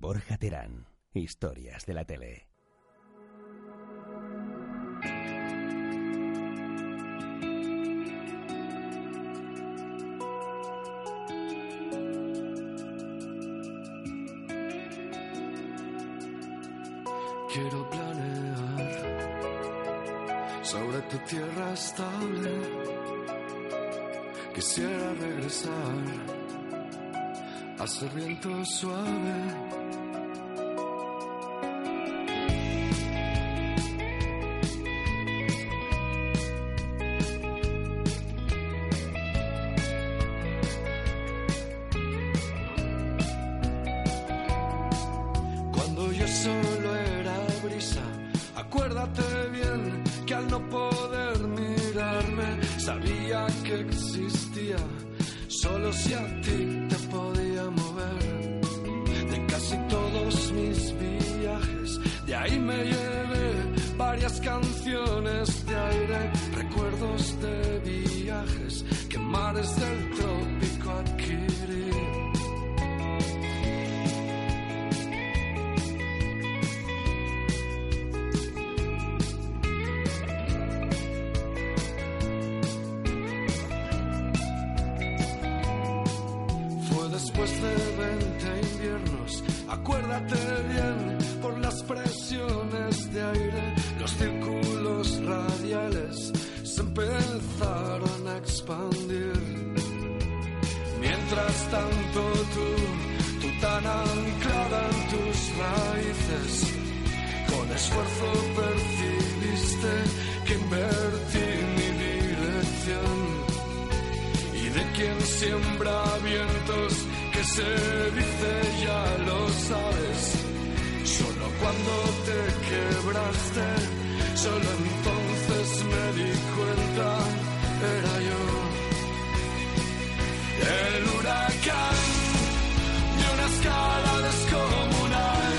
Borja Terán, historias de la tele. Quiero planear sobre tu tierra estable. Quisiera regresar a ser viento suave. Sabía que existía, solo si empezaron a expandir. Mientras tanto tú, tú tan anclada en tus raíces, con esfuerzo percibiste que invertí mi dirección y de quien siembra vientos que se dice ya lo sabes. Solo cuando te quebraste, solo entonces El huracán de una escala descomunal.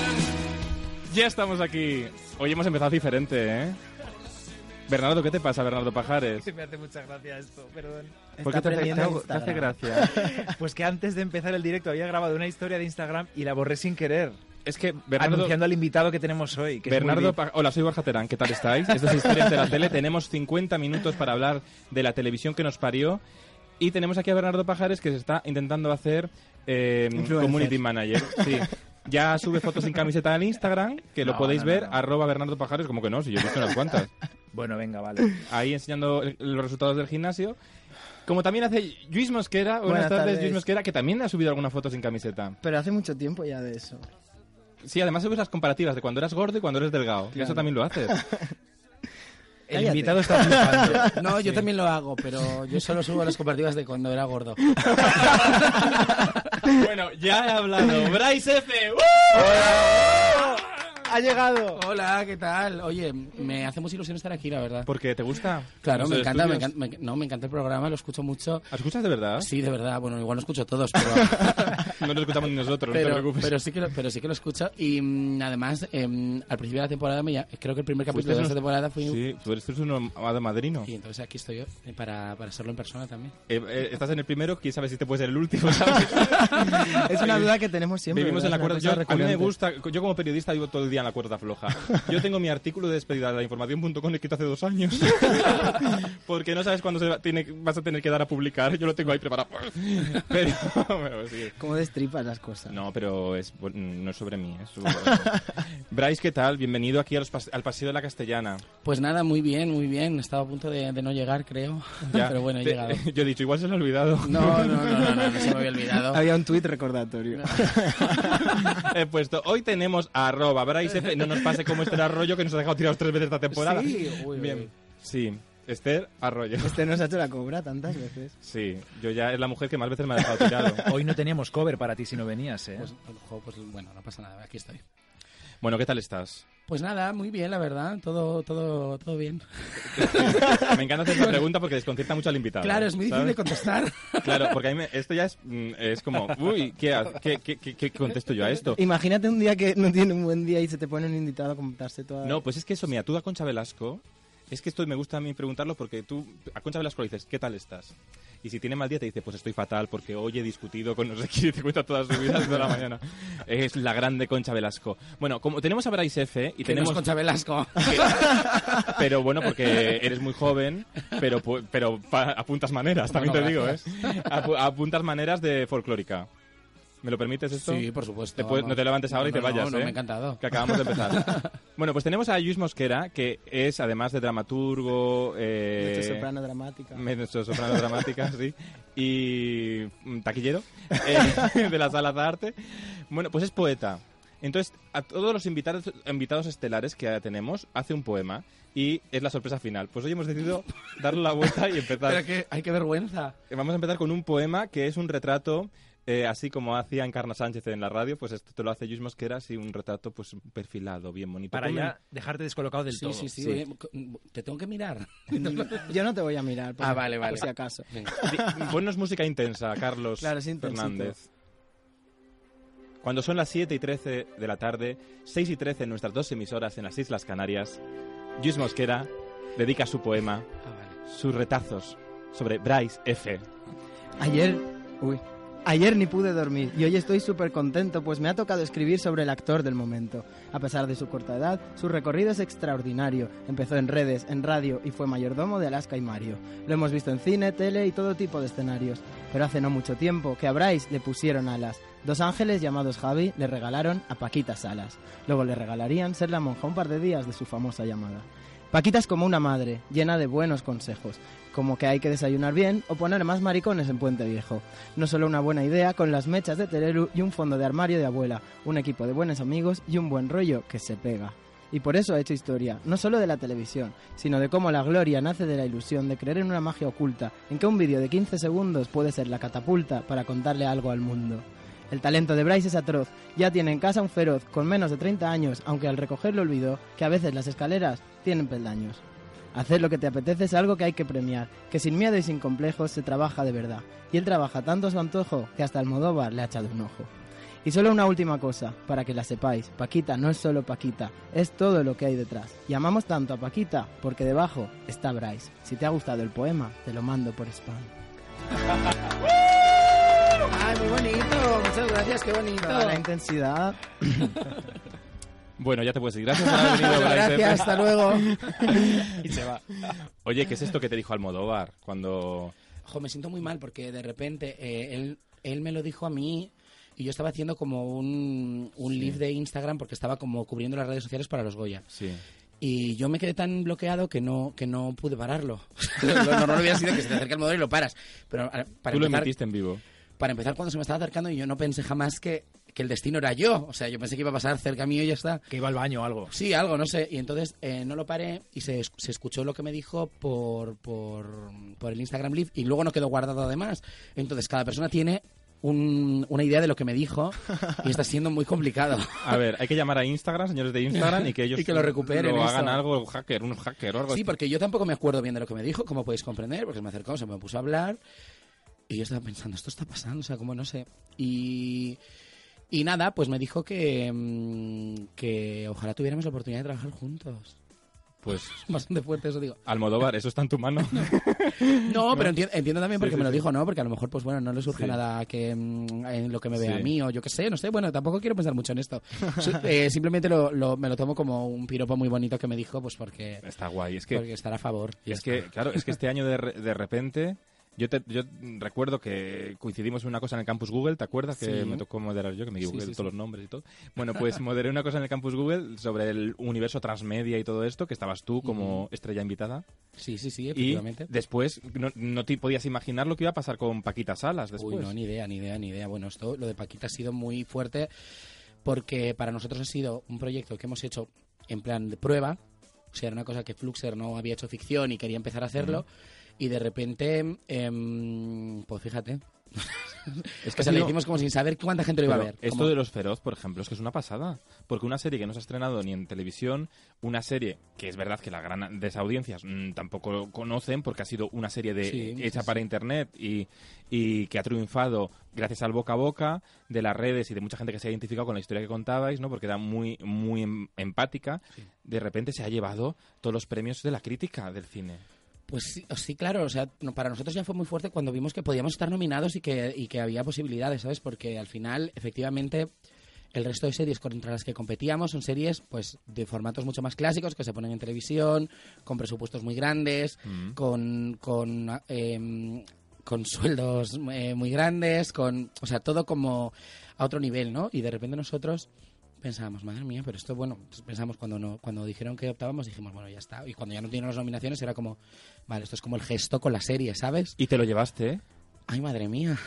Ya estamos aquí. Hoy hemos empezado diferente, ¿eh? Bernardo, ¿qué te pasa, Bernardo Pajares? Me hace mucha gracia esto, perdón. ¿Por qué te hace, te hace gracia? Pues que antes de empezar el directo había grabado una historia de Instagram y la borré sin querer. Es que Bernardo... Anunciando al invitado que tenemos hoy. Que es Bernardo. Pa- hola, soy Borja Terán, ¿qué tal estáis? Esto es Historias de la Tele, tenemos 50 minutos para hablar de la televisión que nos parió y tenemos aquí a Bernardo Pajares que se está intentando hacer eh. Community Manager. Sí. Ya sube fotos sin camiseta en Instagram, que lo No, podéis no, no, ver, no. arroba Bernardo Pajares, como que no, si yo he visto unas cuantas. Bueno, venga, vale. Ahí enseñando el- los resultados del gimnasio. Como también hace Luis Mosquera, buenas, Buenas tardes, tardes. Luis Mosquera, que también ha subido alguna foto sin camiseta. Pero hace mucho tiempo ya de eso. Sí, además subes las comparativas de cuando eras gordo y cuando eres delgado. Y eso también lo haces. El Cállate. invitado está flipando. No, yo también lo hago, pero yo solo subo las comparativas de cuando era gordo. bueno, ya he hablado. Bryce F. ¡Uh! ¡Ha llegado! Hola, ¿qué tal? Oye, me hace mucha ilusión estar aquí, la verdad. Porque te gusta. Claro, me encanta, me encanta, me- no, me encanta el programa, lo escucho mucho. ¿Lo ¿Escuchas de verdad? Sí, de verdad, bueno, igual no escucho todos, pero, No lo escuchamos ni nosotros, no te pero, preocupes. pero sí que lo, pero sí que lo escucho. Y mm, además, em, al principio de la temporada, me, creo que el primer capítulo de esta temporada fue... Sí, tú eres, un amado madrino. Y entonces aquí estoy yo, eh, para, para hacerlo en persona también. Eh, eh, estás en el primero, quién sabe si te puede ser el último, ¿sabes? Es una duda que tenemos siempre. Vivimos en la ¿verdad? cuerda. Es Yo, una a mí me gusta, yo como periodista vivo todo el día en la cuerda floja. Yo tengo mi artículo de despedida de la información.com escrito hace dos años. Porque no sabes cuándo se va- tiene, vas a tener que dar a publicar. Yo lo tengo ahí preparado. Pero, pero sí. recurrente. ¿Cómo destripas las cosas? No, pero es, no es sobre mí. Es sobre... Bryce, ¿qué tal? Bienvenido aquí a los pas- al Paseo de la Castellana. Pues nada, muy bien, muy bien. Estaba a punto de, de no llegar, creo. Ya, Pero bueno, he te- llegado. Yo he dicho, igual se lo ha olvidado. No, no, no, no, no, no se me había olvidado. Había un tuit recordatorio. He puesto, hoy tenemos arroba Bryce F. No nos pase como Esther Arroyo que nos ha dejado tirados tres veces esta temporada. Sí, uy, Bien. uy. Sí, Esther Arroyo. Este nos ha hecho la cobra tantas veces. Sí, yo ya es la mujer que más veces me ha dejado tirado. Hoy no teníamos cover para ti si no venías, ¿eh? Pues, pues bueno, no pasa nada, aquí estoy. Bueno, ¿qué tal estás? Pues nada, muy bien, la verdad, todo, todo, todo bien. Me encanta hacer esta pregunta porque desconcierta mucho al invitado. Claro, es muy difícil ¿sabes? de contestar. Claro, porque a mí me- esto ya es, mm, es como, uy, ¿qué, ha- qué, qué, qué- qué contesto yo a esto? Imagínate un día que no tiene un buen día y se te pone un invitado a contarse toda... No, pues es que eso, mira, tú a Concha Velasco Es que esto me gusta a mí preguntarlo porque tú, a Concha Velasco le dices, ¿qué tal estás? Y si tiene mal día te dice, pues estoy fatal porque hoy he discutido con no sé quién y te cuenta toda su vida desde la mañana. Es la grande Concha Velasco. Bueno, como tenemos a Bryce F y no tenemos... es Concha Velasco. Pero bueno, porque eres muy joven, pero, pero apuntas maneras, también Bueno, te digo, ¿eh? apuntas maneras de folclórica. ¿Me lo permites esto? Sí, por supuesto. Te puedes- no te levantes ahora y te No, no, vayas, no, ¿eh? me ha encantado. Que acabamos de empezar. bueno, pues tenemos a Luis Mosquera, que es, además de dramaturgo... Eh, Mezzosoprano dramática. soprano dramática, sí. Y mm, taquillero eh, de la sala de arte. Bueno, pues es poeta. Entonces, a todos los invitados, invitados estelares que tenemos, hace un poema y es la sorpresa final. Pues hoy hemos decidido darle la vuelta y empezar. Pero que, ay, qué vergüenza. Vamos a empezar con un poema que es un retrato, eh, así como hacía Encarna Sánchez en la radio, pues esto te lo hace Luis Mosquera, así un retrato pues perfilado, bien bonito. Para ya dejarte descolocado del Sí, todo. sí, sí, Sí. Te tengo que mirar. Yo no te voy a mirar. por- Ah, vale, vale. Por si acaso. Venga. Ponnos música intensa, Carlos Claro. Fernández. Cuando son las 7 y 13 de la tarde, 6 y 13 en nuestras dos emisoras en las Islas Canarias, Luis Mosquera dedica su poema, Ah, vale. sus retazos, sobre Bryce F. Ayer, uy, ayer ni pude dormir y hoy estoy súper contento pues me ha tocado escribir sobre el actor del momento. A pesar de su corta edad, su recorrido es extraordinario. Empezó en redes, en radio y fue mayordomo de Alaska y Mario. Lo hemos visto en cine, tele y todo tipo de escenarios. Pero hace no mucho tiempo que a Bryce le pusieron alas. Dos ángeles llamados Javi le regalaron a Paquita Salas. Luego le regalarían ser la monja un par de días de su famosa llamada. Paquita es como una madre, llena de buenos consejos, como que hay que desayunar bien o poner más maricones en Puente Viejo. No solo una buena idea con las mechas de Tereru y un fondo de armario de abuela, un equipo de buenos amigos y un buen rollo que se pega. Y por eso ha hecho historia, no solo de la televisión, sino de cómo la gloria nace de la ilusión de creer en una magia oculta, en que un vídeo de 15 segundos puede ser la catapulta para contarle algo al mundo. El talento de Bryce es atroz. Ya tiene en casa un feroz con menos de 30 años, aunque al recogerlo olvidó que a veces las escaleras tienen peldaños. Hacer lo que te apetece es algo que hay que premiar, que sin miedo y sin complejos se trabaja de verdad. Y él trabaja tanto a su antojo que hasta Almodóvar le ha echado un ojo. Y solo una última cosa, para que la sepáis, Paquita no es solo Paquita, es todo lo que hay detrás. Y amamos tanto a Paquita porque debajo está Bryce. Si te ha gustado el poema, te lo mando por spam. Muy bonito. Muchas gracias, qué bonito. Toda la intensidad. Bueno, ya te puedes ir. Gracias por haber venido. Gracias, hasta luego. Y se va. Oye, ¿qué es esto que te dijo Almodóvar cuando... Jo, me siento muy mal porque de repente eh, él, él me lo dijo a mí y yo estaba haciendo como un, un live de Instagram porque estaba como cubriendo las redes sociales para los Goya. Sí. Y yo me quedé tan bloqueado que no, que no pude pararlo. lo normal hubiera sido que se te acerque el modelo y lo paras. Pero para Tú lo empezar, emitiste en vivo. Para empezar, cuando se me estaba acercando, yo no pensé jamás que, que el destino era yo. O sea, yo pensé que iba a pasar cerca mío y ya está. Que iba al baño o algo. Sí, algo, no sé. Y entonces eh, no lo paré y se, se escuchó lo que me dijo por, por, por el Instagram Live y luego no quedó guardado además. Entonces cada persona tiene un- una idea de lo que me dijo y está siendo muy complicado. A ver, hay que llamar a Instagram, señores de Instagram, y que ellos Y que lo recuperen, lo eso. hagan algo, un hacker, un hacker o algo Sí, así. porque yo tampoco me acuerdo bien de lo que me dijo, como podéis comprender, porque se me acercó, se me puso a hablar y yo estaba pensando, esto está pasando, o sea, como no sé. Y, y nada, pues me dijo que, mm, que ojalá tuviéramos la oportunidad de trabajar juntos. Pues, Bastante fuerte eso digo. Almodóvar, eso está en tu mano. No, pero enti- entiendo también Sí, porque sí, me lo sí. dijo, ¿no? Porque a lo mejor, pues bueno, no le surge Sí. nada que mm, en lo que me vea Sí. a mí o yo qué sé, no sé. Bueno, tampoco quiero pensar mucho en esto. Eh, simplemente lo, lo- me lo tomo como un piropo muy bonito que me dijo, pues porque, Está guay. Es que, porque estará a favor. y es que claro, es que este año de, de repente... Yo, te- yo recuerdo que coincidimos en una cosa en el campus Google, ¿te acuerdas? Que me tocó moderar yo, que me equivoqué sí, todos los nombres y todo. Bueno, pues moderé una cosa en el campus Google sobre el universo transmedia y todo esto, que estabas tú como estrella invitada. Sí, sí, sí, Y efectivamente. después no, no te podías imaginar lo que iba a pasar con Paquita Salas después. Uy, no, ni idea, ni idea, ni idea. Bueno, esto, lo de Paquita ha sido muy fuerte porque para nosotros ha sido un proyecto que hemos hecho en plan de prueba. O sea, era una cosa que Fluxer no había hecho ficción y quería empezar a hacerlo. Y de repente, em, pues fíjate, Es que se lo hicimos como sin saber cuánta gente lo iba a ver. Esto de los feroz, por ejemplo, es que es una pasada. Porque una serie que no se ha estrenado ni en televisión, una serie que es verdad que la gran de esas audiencias mm, tampoco lo conocen porque ha sido una serie de, Sí, hecha sí, para internet y, y que ha triunfado gracias al boca a boca de las redes y de mucha gente que se ha identificado con la historia que contabais, ¿no? Porque era muy, muy em- empática. De repente se ha llevado todos los premios de la crítica del cine. Pues sí, sí, claro, o sea, para nosotros ya fue muy fuerte cuando vimos que podíamos estar nominados y que, y que había posibilidades, ¿sabes? Porque al final, efectivamente, el resto de series contra las que competíamos son series pues de formatos mucho más clásicos que se ponen en televisión, con presupuestos muy grandes, Mm. con, con, em, con sueldos eh, muy grandes, con, o sea, todo como a otro nivel, ¿no? Y de repente nosotros pensábamos, madre mía, pero esto, bueno, pues pensamos cuando no, cuando dijeron que optábamos, dijimos, bueno, ya está. Y cuando ya no tienen las nominaciones era como, vale, esto es como el gesto con la serie, ¿sabes? Y te lo llevaste, ¿eh? Ay, madre mía.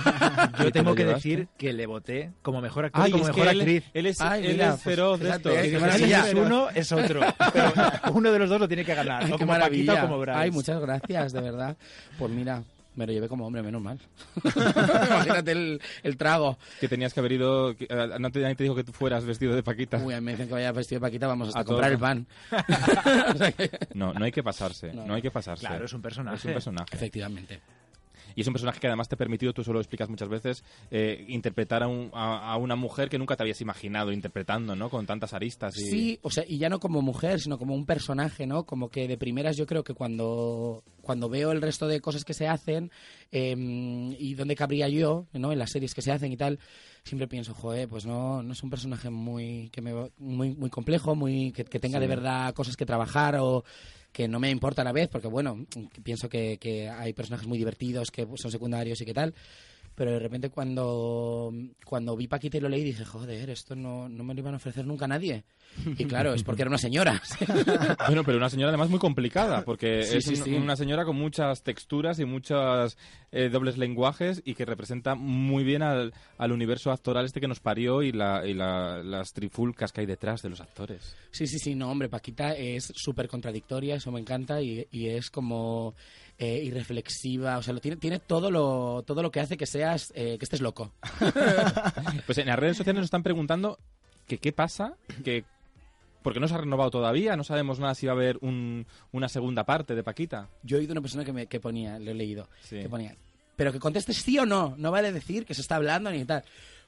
Yo te tengo que llevaste? decir que le voté como mejor actor y Ay, como es mejor actriz. él es, Ay, él mira, es pues, feroz de fíjate, esto. maravilla. es uno, es otro. Pero uno de los dos lo tiene que ganar. Ay, o como Paquita maravilla. o como Bryce. Ay, muchas gracias, de verdad. Pues mira, me lo llevé como hombre, menos mal. Imagínate el, el trago. Que tenías que haber ido... que, eh, no te, nadie te dijo que tú fueras vestido de Paquita. Uy, a mí me dicen que vaya vestido de Paquita, vamos hasta A a comprar todo. el pan. O sea que- No, no hay que pasarse. No. No, hay que pasarse. Claro, es un personaje. Es un personaje. Efectivamente. Y es un personaje que además te ha permitido, tú solo lo explicas muchas veces, eh, interpretar a, un- a- a una mujer que nunca te habías imaginado interpretando, ¿no? Con tantas aristas. Y... Sí, o sea, y ya no como mujer, sino como un personaje, ¿no? Como que de primeras yo creo que cuando, cuando veo el resto de cosas que se hacen eh, y dónde cabría yo, ¿no? En las series que se hacen y tal, siempre pienso, joder, pues no, no es un personaje muy, que me, muy, muy complejo, muy, que, que tenga Sí. de verdad cosas que trabajar o que no me importa a la vez, porque bueno, pienso que, que hay personajes muy divertidos que son secundarios y qué tal, pero de repente cuando, cuando vi Paquita y lo leí dije, joder, esto no, no me lo iban a ofrecer nunca a nadie. Y claro, es porque era una señora. Bueno, pero una señora además muy complicada, porque Sí, es sí, un- sí. una señora con muchas texturas y muchos eh, dobles lenguajes y que representa muy bien al, al universo actoral este que nos parió y, la, y la- las trifulcas que hay detrás de los actores. Sí, sí, sí, no, hombre, Paquita es súper contradictoria, eso me encanta, y, y es como eh, irreflexiva, o sea, lo tiene, tiene todo lo todo lo que hace que seas, eh, que estés loco. Pues en las redes sociales nos están preguntando que qué pasa, que porque no se ha renovado todavía, no sabemos nada si va a haber un- una segunda parte de Paquita. Yo he oído una persona que, me, que ponía, lo he leído, Sí. que ponía, pero que contestes sí o no, no vale decir que se está hablando ni tal.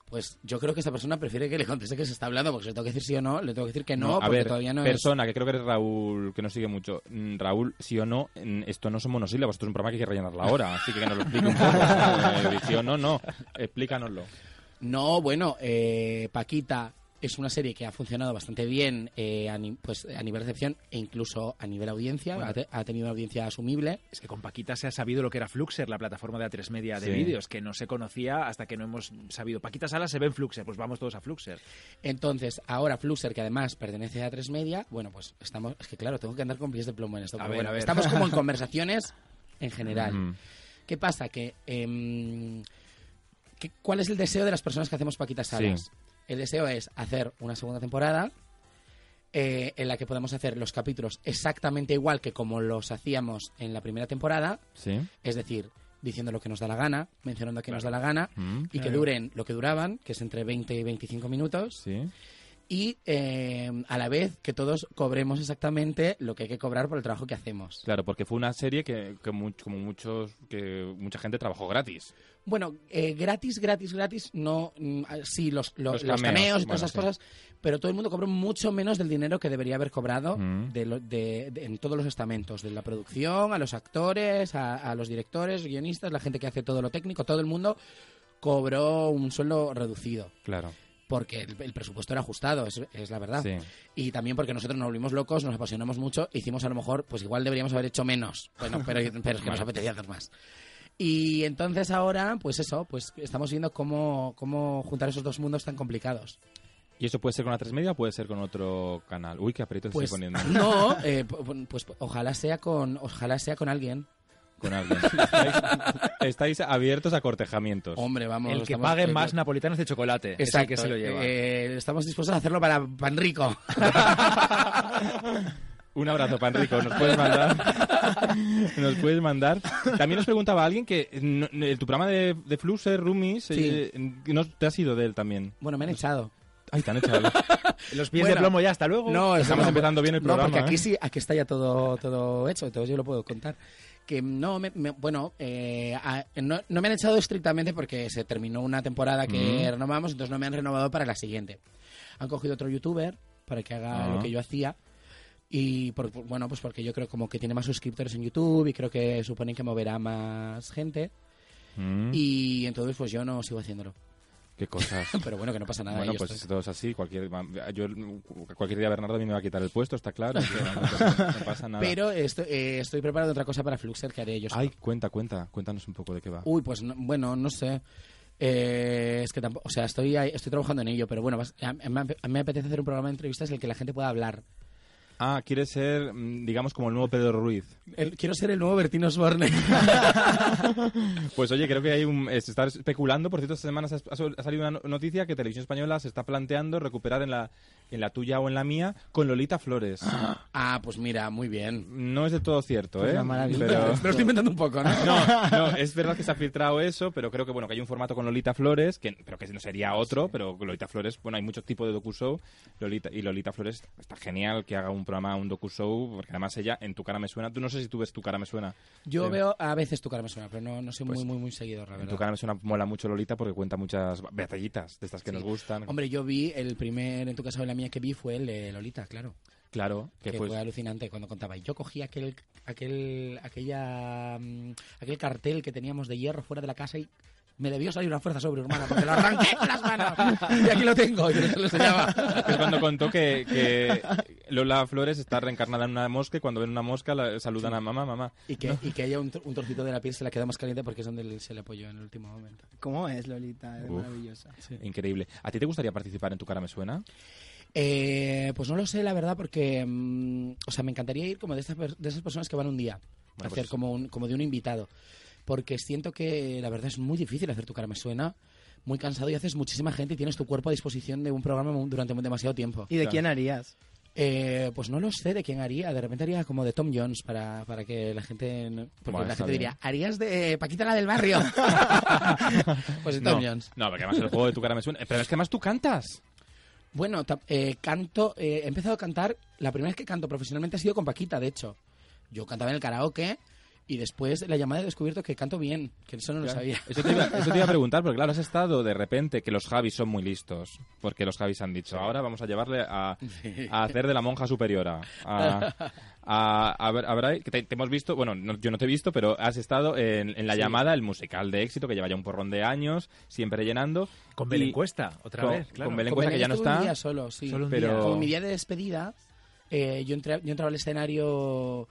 Pues yo creo que esa persona prefiere que le conteste que se está hablando, porque si le tengo que decir sí o no, le tengo que decir que no, a porque ver, todavía no es... persona, que creo que eres Raúl, que nos sigue mucho. Mm, Raúl, sí o no, esto no son monosílabos, esto es un programa que hay que rellenar la hora, así que que nos lo explique un poco. Eh, sí o no, no, explícanoslo. No, bueno, eh, Paquita es una serie que ha funcionado bastante bien eh, a, ni- pues, a nivel recepción e incluso a nivel audiencia. Bueno. ha, te- ha tenido una audiencia asumible. Es que con Paquita se ha sabido lo que era Fluxer, la plataforma de A3 Media de Sí. vídeos, que no se conocía hasta que no hemos sabido. Paquita Sala se ve en Fluxer, pues vamos todos a Fluxer. Entonces, ahora Fluxer, que además pertenece a tres Media, bueno, pues estamos... Es que claro, tengo que andar con pies de plomo en esto. A pero ver, bueno, a ver. Estamos como en conversaciones en general. Mm. ¿Qué pasa? Que, que- ¿Cuál es el deseo de las personas que hacemos Paquita Salas? Sí. El deseo es hacer una segunda temporada eh, en la que podemos hacer los capítulos exactamente igual que como los hacíamos en la primera temporada, Sí. es decir, diciendo lo que nos da la gana, mencionando a quien nos da la gana, Mm, y que duren lo que duraban, que es entre 20 y 25 minutos, Sí. y eh, a la vez que todos cobremos exactamente lo que hay que cobrar por el trabajo que hacemos. Claro, porque fue una serie que, que mu- como muchos, que mucha gente trabajó gratis. Bueno, eh, gratis, gratis, gratis, no, mm, ah, sí, los, lo- Los los, cameos, cameos, y bueno, todas esas cosas, pero todo el mundo cobró mucho menos del dinero que debería haber cobrado Mm. de lo- de- de- en todos los estamentos, de la producción, a los actores, a, a los directores, guionistas, la gente que hace todo lo técnico, todo el mundo cobró un sueldo reducido. Claro. Porque el, el presupuesto era ajustado, es, es la verdad. Sí. Y también porque nosotros nos volvimos locos, nos apasionamos mucho, hicimos a lo mejor, pues igual deberíamos haber hecho menos. Bueno, pero, pero es que nos apetecía hacer más. Y entonces ahora, pues eso, pues estamos viendo cómo, cómo juntar esos dos mundos tan complicados. ¿Y eso puede ser con la 3 Media o puede ser con otro canal? Uy, qué aprieto Pues estoy poniendo. no, eh, pu- pues ojalá sea con, ojalá sea con alguien. Con alguien. estáis, estáis abiertos a cortejamientos. Hombre, vamos. el que estamos- pague eh, más napolitanos de chocolate. es el Exacto. que se lo lleva. eh, estamos dispuestos a hacerlo para pan rico. Un abrazo, Panrico. Nos puedes mandar. Nos puedes mandar. También nos preguntaba alguien que no- tu programa de, de Flusser, Roomies, eh, no te has ido de él también. Bueno, me han echado. Ay, te han echado. Los pies Bueno, de plomo ya, hasta luego. No, Estamos no, empezando bien el No, programa, porque aquí ¿eh? sí, aquí está ya todo, todo hecho, entonces yo lo puedo contar. Que no, me, me- bueno, eh, a- no, no me han echado estrictamente porque se terminó una temporada que renovamos, entonces no me han renovado para la siguiente. Han cogido otro youtuber para que haga Ah. lo que yo hacía. Y por- bueno, pues porque yo creo como que tiene más suscriptores en YouTube y creo que suponen que moverá más gente. Mm, Y entonces pues yo no sigo haciéndolo. Qué cosas. Pero bueno, que no pasa nada. Bueno, pues estoy- todo es así. Cualquier, yo, cualquier día Bernardo a mí me va a quitar el puesto, está claro. no, pasa- no pasa nada. Pero estoy, eh, estoy preparando otra cosa para Fluxer que haré yo solo. Ay, cuenta, cuenta. Cuéntanos un poco de qué va. Uy, pues no- bueno, no sé. Eh, es que tampoco, o sea, estoy estoy trabajando en ello, pero bueno, a, a mí me apetece hacer un programa de entrevistas en el que la gente pueda hablar. Ah, quieres ser, mm, digamos, como el nuevo Pedro Ruiz. El- quiero ser el nuevo Bertino Osborne. Pues oye, creo que hay un, se está especulando, por cierto, esta semana ha, salido una no- noticia que Televisión Española se está planteando recuperar en la, en la tuya o en la mía con Lolita Flores. ah, pues mira, muy bien. No es de todo cierto, Pues ¿eh? una maravilla. Pero... Me lo estoy inventando un poco, ¿no? No, no, es verdad que se ha filtrado eso, pero creo que bueno que hay un formato con Lolita Flores, que pero que no sería otro, pero Lolita Flores, bueno, hay muchos tipos de docu-show, Lolita, y Lolita Flores está genial que haga un programa, un docu-show, porque además ella en Tu cara me suena, tú no sé si tú ves Tu cara me suena. Yo Eh, veo a veces tu cara me suena, pero no, no soy Pues, muy, muy, muy seguidor, la En. Tu cara me suena mola mucho Lolita porque cuenta muchas batallitas de estas que Sí. nos gustan. Hombre, yo vi el primer en tu casa la mía que vi fue el de Lolita, claro. claro, que, Que pues fue alucinante cuando contaba. Yo cogí aquel, aquel, aquella, mm, aquel cartel que teníamos de hierro fuera de la casa y me debió salir una fuerza sobrehumana porque lo arranqué con las manos. Y aquí lo tengo, y se lo enseñaba. es cuando contó que, que Lola Flores está reencarnada en una mosca y cuando ven una mosca la saludan a mamá, mamá. Y que, y que haya un, un trocito de la piel se la queda más caliente porque es donde se le apoyó en el último momento. ¿Cómo es, Lolita? Es Uf. maravillosa. Increíble. ¿A ti te gustaría participar en Tu cara me suena? Eh, pues no lo sé, la verdad, porque. mm, o sea, me encantaría ir como de, estas per- de esas personas que van un día. Bueno, hacer pues- como, un, como de un invitado. Porque siento que la verdad es muy difícil hacer tu cara me suena. Muy cansado y haces muchísima gente y tienes tu cuerpo a disposición de un programa mu- durante mu- demasiado tiempo. ¿Y de Claro. quién harías? Eh, pues no lo sé de quién haría. De repente haría como de Tom Jones para, para que la gente. no- Porque Bueno, la está gente bien. diría, ¿harías de eh, Paquita la del barrio? pues de Tom no, Jones. no, porque además el juego de Tu cara me suena. Pero es que además tú cantas. Bueno, eh, canto, eh, he empezado a cantar, la primera vez que canto profesionalmente ha sido con Paquita, de hecho. Yo cantaba en el karaoke y después la llamada he descubierto que canto bien, que eso no lo sabía. Eso te, iba, eso te iba a preguntar, porque claro, has estado de repente que los Javis son muy listos. Porque los Javis han dicho, ahora vamos a llevarle a, a hacer de la monja superiora. A, a, a ver, a ver ahí, que te, te hemos visto, bueno, no- yo no te he visto, pero has estado en, en la Sí. llamada, el musical de éxito, que lleva ya un porrón de años, siempre llenando. Con Y- Belén Cuesta, otra con- vez, claro. con Belén Con Cuesta, que ya no un está. día solo, sí. Solo un pero- día. Como mi día de despedida, eh, yo, entré, yo entraba al escenario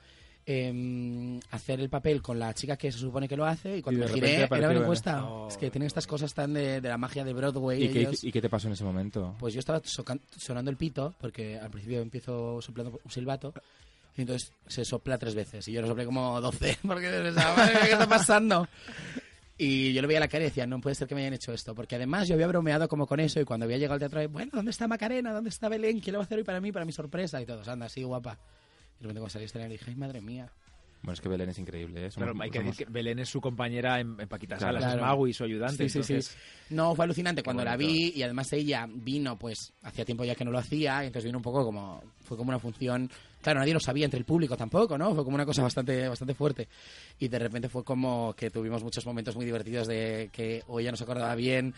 a hacer el papel con la chica que se supone que lo hace y cuando Y me giré era Belén Belén. Cuesta. Oh. Es que tienen estas cosas tan de, de la magia de Broadway. ¿Y qué. ¿Y qué te pasó en ese momento? Pues yo estaba sonando el pito, porque al principio empiezo soplando un silbato, y entonces se sopla tres veces, y yo lo soplé como doce, porque pensaba, "Madre mía, ¿qué está pasando? Y yo le veía la cara y decía, no puede ser que me hayan hecho esto, porque además yo había bromeado como con eso, y cuando había llegado al teatro, bueno, ¿dónde está Macarena? ¿Dónde está Belén? ¿Quién lo va a hacer hoy para mí, para mi sorpresa? Y todos, anda, así guapa. Y de repente cuando salí al escenario dije, ay, madre mía. Bueno, es que Belén es increíble, ¿eh? Somos- Claro, hay que somos- decir que Belén es su compañera en, en Paquita Claro. Salas, es Claro. Mago y su ayudante. Sí, sí, sí. entonces- No, fue alucinante cuando la vi y además ella vino, pues, hacía tiempo ya que no lo hacía, y entonces vino un poco como, fue como una función, claro, nadie lo sabía entre el público tampoco, ¿no? Fue como una cosa bastante, bastante fuerte. Y de repente fue como que tuvimos muchos momentos muy divertidos de que o ella no se acordaba bien,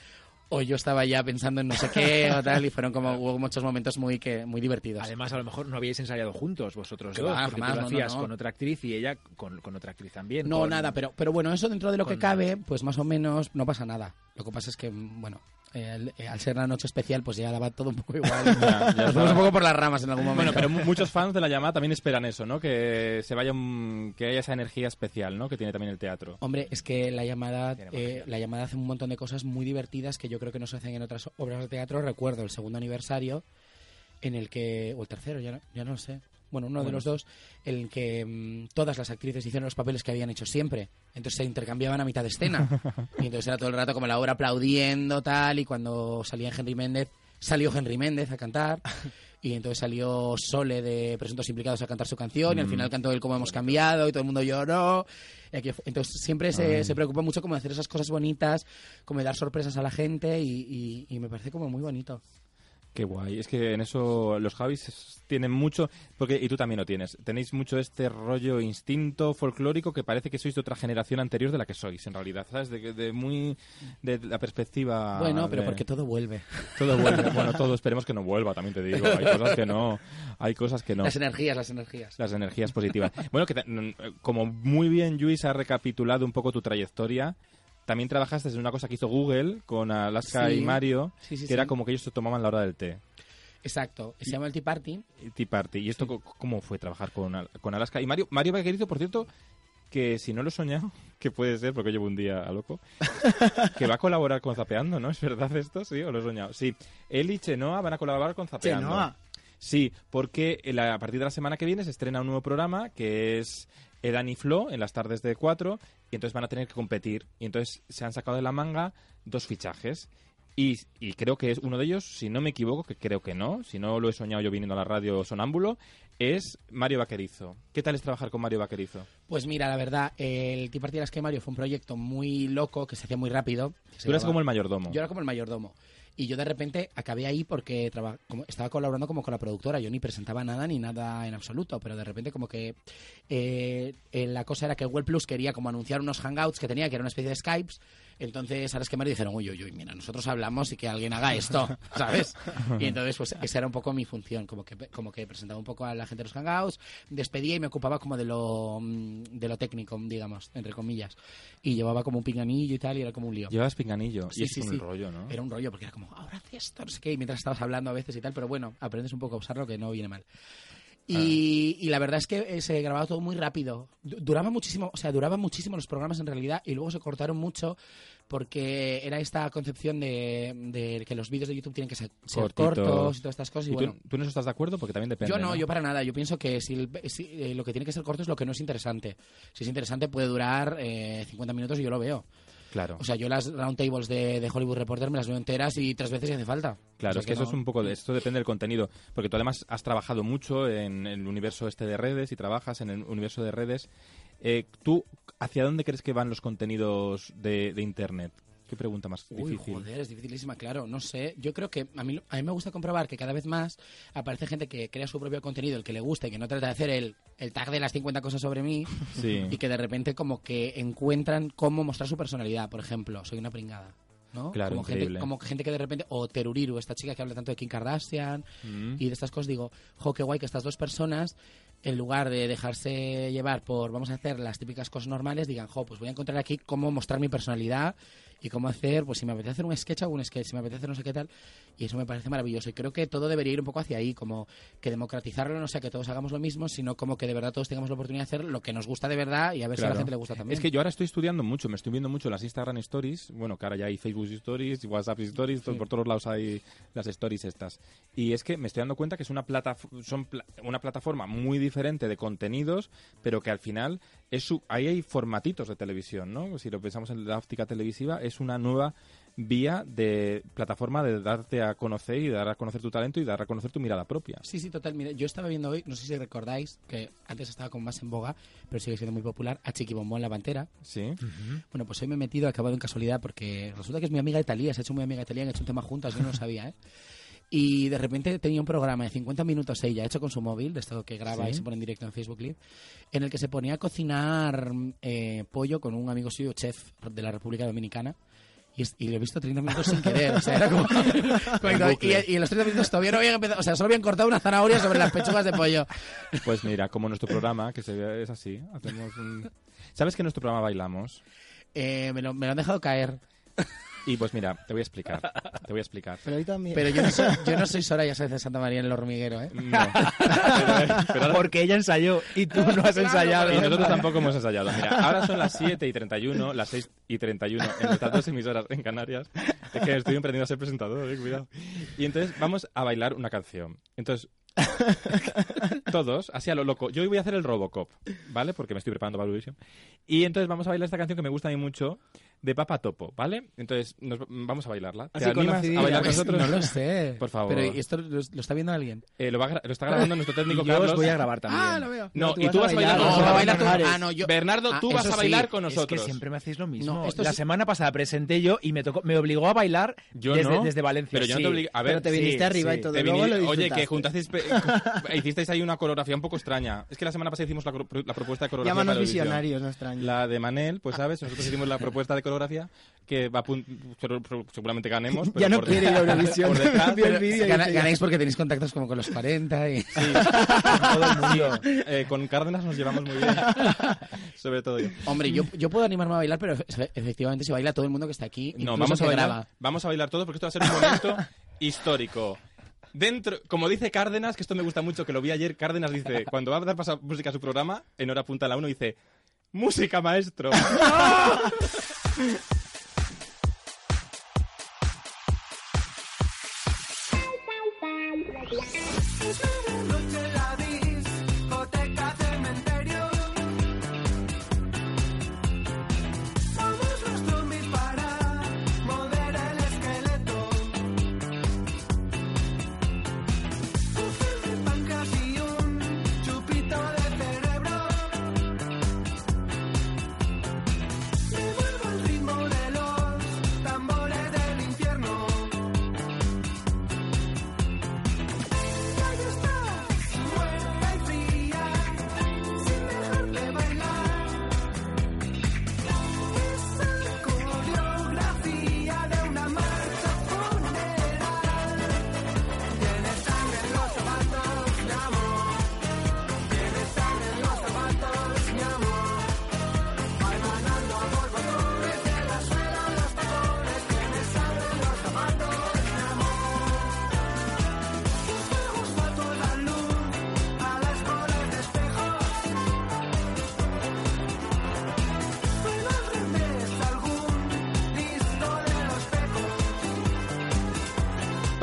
o yo estaba ya pensando en no sé qué o tal, y fueron como, hubo muchos momentos muy, que, muy divertidos. Además, a lo mejor no habíais ensayado juntos vosotros dos, porque jamás, tú lo no, no, con otra actriz y ella con, con otra actriz también. No, con- nada, pero, pero bueno, eso dentro de lo que cabe, pues más o menos no pasa nada. Lo que pasa es que, bueno, eh, al- al ser la noche especial, pues ya daba todo un poco igual. Ya, ya Nos fuimos estaba. un poco por las ramas en algún momento. Bueno, pero mu- muchos fans de la llamada también esperan eso, ¿no? Que se vaya un- que haya esa energía especial, ¿no? Que tiene también el teatro. Hombre, es que la llamada, eh, la llamada hace un montón de cosas muy divertidas que yo creo que no se hacen en otras obras de teatro. Recuerdo el segundo aniversario en el que, o el tercero, ya no, ya no lo sé. Bueno, uno de Bueno. los dos, en el que mm, todas las actrices hicieron los papeles que habían hecho siempre. Entonces se intercambiaban a mitad de escena. y entonces era todo el rato como la obra aplaudiendo, tal, y cuando salía Henry Méndez, salió Henry Méndez a cantar. Y entonces salió Sole de Presuntos Implicados a cantar su canción y al final cantó el Cómo hemos cambiado y todo el mundo lloró. Y aquí- entonces siempre se, se preocupa mucho como de hacer esas cosas bonitas, como de dar sorpresas a la gente y, y- y me parece como muy bonito. Qué guay. Es que en eso los Javis tienen mucho, porque y tú también lo tienes. Tenéis mucho este rollo instinto folclórico que parece que sois de otra generación anterior de la que sois, en realidad, ¿sabes? De, de muy de la perspectiva. bueno, pero de- porque todo vuelve. todo vuelve. bueno, todo esperemos que no vuelva, también te digo. Hay cosas que no, hay cosas que no. Las energías, las energías. Las energías positivas. Bueno, que como muy bien Luis ha recapitulado un poco tu trayectoria, también trabajaste en una cosa que hizo Google con Alaska Sí. y Mario, Sí, sí, que sí. era como que ellos se tomaban la hora del té. Exacto. Se llama el Tea Party. y Tea Party. ¿Y esto cómo fue trabajar con, con Alaska? Y Mario, Mario Vaquerizo, por cierto, que si no lo he soñado, que puede ser, porque llevo un día a loco, que va a colaborar con Zapeando, ¿no? ¿Es verdad esto? ¿Sí? ¿O lo he soñado? Sí. Él y Chenoa van a colaborar con Zapeando. Chenoa. Sí, porque a partir de la semana que viene se estrena un nuevo programa que es Edan y Flo en las tardes de 4 y entonces van a tener que competir. Y entonces se han sacado de la manga dos fichajes. Y, y creo que es uno de ellos, si no me equivoco, que creo que no, si no lo he soñado yo viniendo a la radio sonámbulo, es Mario Vaquerizo. ¿Qué tal es trabajar con Mario Vaquerizo? Pues mira, la verdad, el Tea Party de las que Mario fue un proyecto muy loco que se hacía muy rápido. Tú eras como el mayordomo. Yo era como el mayordomo. Y yo de repente acabé ahí porque como- estaba colaborando como con la productora. Yo ni presentaba nada ni nada en absoluto, pero de repente como que eh, eh, la cosa era que Google Plus quería como anunciar unos hangouts que tenía, que era una especie de Skypes. Entonces, ahora es que Mario dijeron, uy, uy, uy, mira, nosotros hablamos y que alguien haga esto, ¿sabes? Y entonces, pues esa era un poco mi función, como que, como que presentaba un poco a la gente de los hangouts, despedía y me ocupaba como de lo, mm, de lo técnico, digamos, entre comillas. Y llevaba como un pinganillo y tal, y era como un lío. Llevas pinganillo. Sí, y es sí, un sí. rollo, ¿no? Era un rollo, porque era como, ahora haz esto, no sé qué, y mientras estabas hablando a veces y tal, pero bueno, aprendes un poco a usarlo que no viene mal. Y, y la verdad es que eh, se grababa todo muy rápido. Du- Duraba muchísimo, o sea, duraban muchísimo los programas en realidad y luego se cortaron mucho porque era esta concepción de, de que los vídeos de YouTube tienen que ser, cortos y todas estas cosas. Y, ¿Y bueno, tú, tú en eso estás de acuerdo? Porque también depende. yo no, yo para nada. Yo pienso que si, el- si, eh, lo que tiene que ser corto es lo que no es interesante. Si es interesante puede durar eh, 50 minutos y yo lo veo. Claro. O sea, yo las roundtables de, de Hollywood Reporter me las veo enteras y tres veces si hace falta. Claro, O sea es que, eso no- es un poco de esto depende del contenido, porque tú además has trabajado mucho en el universo este de redes y trabajas en el universo de redes. Eh, ¿Tú hacia dónde crees que van los contenidos de, de internet? ¿Qué pregunta más Uy, difícil? joder, es dificilísima, claro. No sé. Yo creo que a mí, a mí me gusta comprobar que cada vez más aparece gente que crea su propio contenido, el que le gusta y que no trata de hacer el, el tag de las 50 cosas sobre mí Sí. y que de repente como que encuentran cómo mostrar su personalidad. Por ejemplo, soy una pringada. ¿no? Claro, como gente, como gente que de repente, o Teruriru, esta chica que habla tanto de Kim Kardashian Mm. y de estas cosas, digo, jo, qué guay que estas dos personas, en lugar de dejarse llevar por vamos a hacer las típicas cosas normales, digan, jo, pues voy a encontrar aquí cómo mostrar mi personalidad y cómo hacer, pues si me apetece hacer un sketch, hago un sketch, si me apetece hacer no sé qué tal, y eso me parece maravilloso. Y creo que todo debería ir un poco hacia ahí, como que democratizarlo, no sea que todos hagamos lo mismo, sino como que de verdad todos tengamos la oportunidad de hacer lo que nos gusta de verdad y a ver si a la gente le gusta también. Es que yo ahora estoy estudiando mucho, me estoy viendo mucho las Instagram Stories, bueno, que ahora ya hay Facebook Stories, WhatsApp Stories, todo- por todos lados hay las Stories estas. Y es que me estoy dando cuenta que es una, plata, son pla- una plataforma muy diferente de contenidos, pero que al final es su, ahí hay formatitos de televisión, ¿no? Si lo pensamos en la óptica televisiva, es una nueva vía de plataforma de darte a conocer y dar a conocer tu talento y dar a conocer tu mirada propia. Sí, sí, total. Mira, yo estaba viendo hoy, no sé si recordáis, que antes estaba como más en boga, pero sigue siendo muy popular, a Chiqui Bombón la Pantera. Sí. Bueno, pues hoy me he metido, he acabado en casualidad, porque resulta que es mi amiga de Talía, se ha hecho muy amiga de Talía, han hecho un tema juntas, yo no lo sabía, ¿eh? Y de repente tenía un programa de 50 minutos ella, hecho con su móvil, de esto que graba Sí. y se pone en directo en Facebook Live, en el que se ponía a cocinar eh, pollo con un amigo suyo, chef de la República Dominicana. Y, y lo he visto 30 minutos sin querer, o sea, era como... como- y, y en los 30 minutos todavía no habían empezado, o sea, solo habían cortado una zanahoria sobre las pechugas de pollo. Pues mira, como nuestro programa, que se ve, es así, hacemos un... ¿Sabes que en nuestro programa bailamos? Eh, me, lo, me lo han dejado caer. Y pues mira, te voy a explicar. Te voy a explicar. Pero también. Pero yo no soy, yo no soy Soraya Sáenz de Santa María en el hormiguero, ¿eh? No. Pero, pero ahora- Porque ella ensayó y tú no has ensayado. y nosotros tampoco hemos ensayado. Mira, ahora son las 7 y 31, las 6 y 31 en nuestras dos emisoras en Canarias. Es que estoy emprendiendo a ser presentador, eh, cuidado. Y entonces vamos a bailar una canción. Entonces, todos, así a lo loco. Yo hoy voy a hacer el Robocop, ¿vale? Porque me estoy preparando para Eurovisión. Y entonces vamos a bailar esta canción que me gusta a mí mucho, de Papa Topo, ¿vale? Entonces, nos, vamos a bailarla. ¿Te Así animas conocidilla. a bailar con nosotros? No lo sé. Por favor. Pero ¿y esto lo, lo está viendo alguien? Eh, lo, va está grabando nuestro técnico Y yo Carlos. os voy a grabar también. Ah, lo veo. No, tú y tú vas a bailar, No, tú. Banares. Ah, no, yo... Bernardo, Ah, tú vas a sí. bailar con Es nosotros. que siempre me hacéis lo mismo. No, esto la sí- semana pasada presenté yo y me tocó, me obligó a bailar Yo desde, no, desde Valencia. Pero yo no te. A ver, Pero te sí, viniste arriba sí. y todo, Te luego vini- lo Oye, que juntasteis. hicisteis ahí una coreografía un poco extraña. Es que la semana pasada hicimos la, propuesta de coreografía. Llámanos visionarios, no extraño. La de Manel, pues sabes, nosotros hicimos la propuesta de coreografía que va a pun- pero- pero seguramente ganemos. Pero ya no por quiere ir a Eurovisión. Por detrás, pero- Gana- ganáis porque tenéis contactos como con los 40 y... todo el mundo. Eh, con Cárdenas nos llevamos muy bien. Sobre todo yo. Hombre, yo, yo puedo animarme a bailar, pero efe- efectivamente se baila todo el mundo que está aquí. No, vamos a bailar. graba. Vamos a bailar todos porque esto va a ser un momento histórico. Dentro, como dice Cárdenas, que esto me gusta mucho, que lo vi ayer, Cárdenas dice, cuando va a dar pasar música a su programa, en hora punta a la 1, dice, música maestro. Mm-hmm.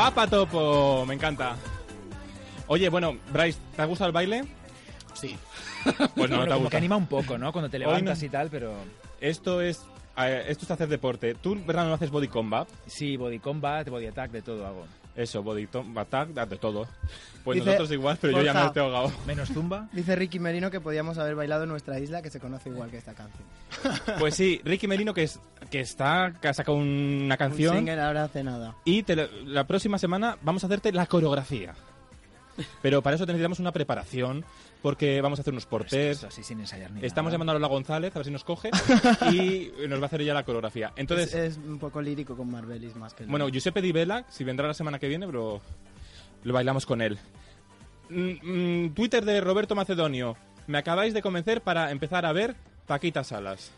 Papa Topo, me encanta. Oye, bueno, Bryce, ¿te ha gustado el baile? Sí. Pues no, Bueno, no te ha como que anima un poco, ¿no? Cuando te levantas no- y tal, pero... Esto es, eh, esto es hacer deporte. Tú, ¿verdad, no haces body combat? Sí, body combat, body attack, de todo hago. Eso, body attack, de todo. Pues Dice, nosotros igual, pero yo ya me tengo ahogado. Menos zumba. Dice Ricky Merino que podíamos haber bailado en nuestra isla, que se conoce igual que esta canción. Pues sí, Ricky Merino, que, es, que está, que ha sacado una Un canción. single ahora hace nada. Y te la próxima semana vamos a hacerte la coreografía. Pero para eso necesitamos una preparación, porque vamos a hacer unos así sin ensayar ni Estamos nada. llamando a Lola González, a ver si nos coge, y nos va a hacer ella la coreografía. Entonces, es, es un poco lírico con Marbelis más que... bueno, Giuseppe Di Bella, si vendrá la semana que viene, pero lo bailamos con él. Mm, mm, Twitter de Roberto Macedonio. Me acabáis de convencer para empezar a ver Paquita Salas.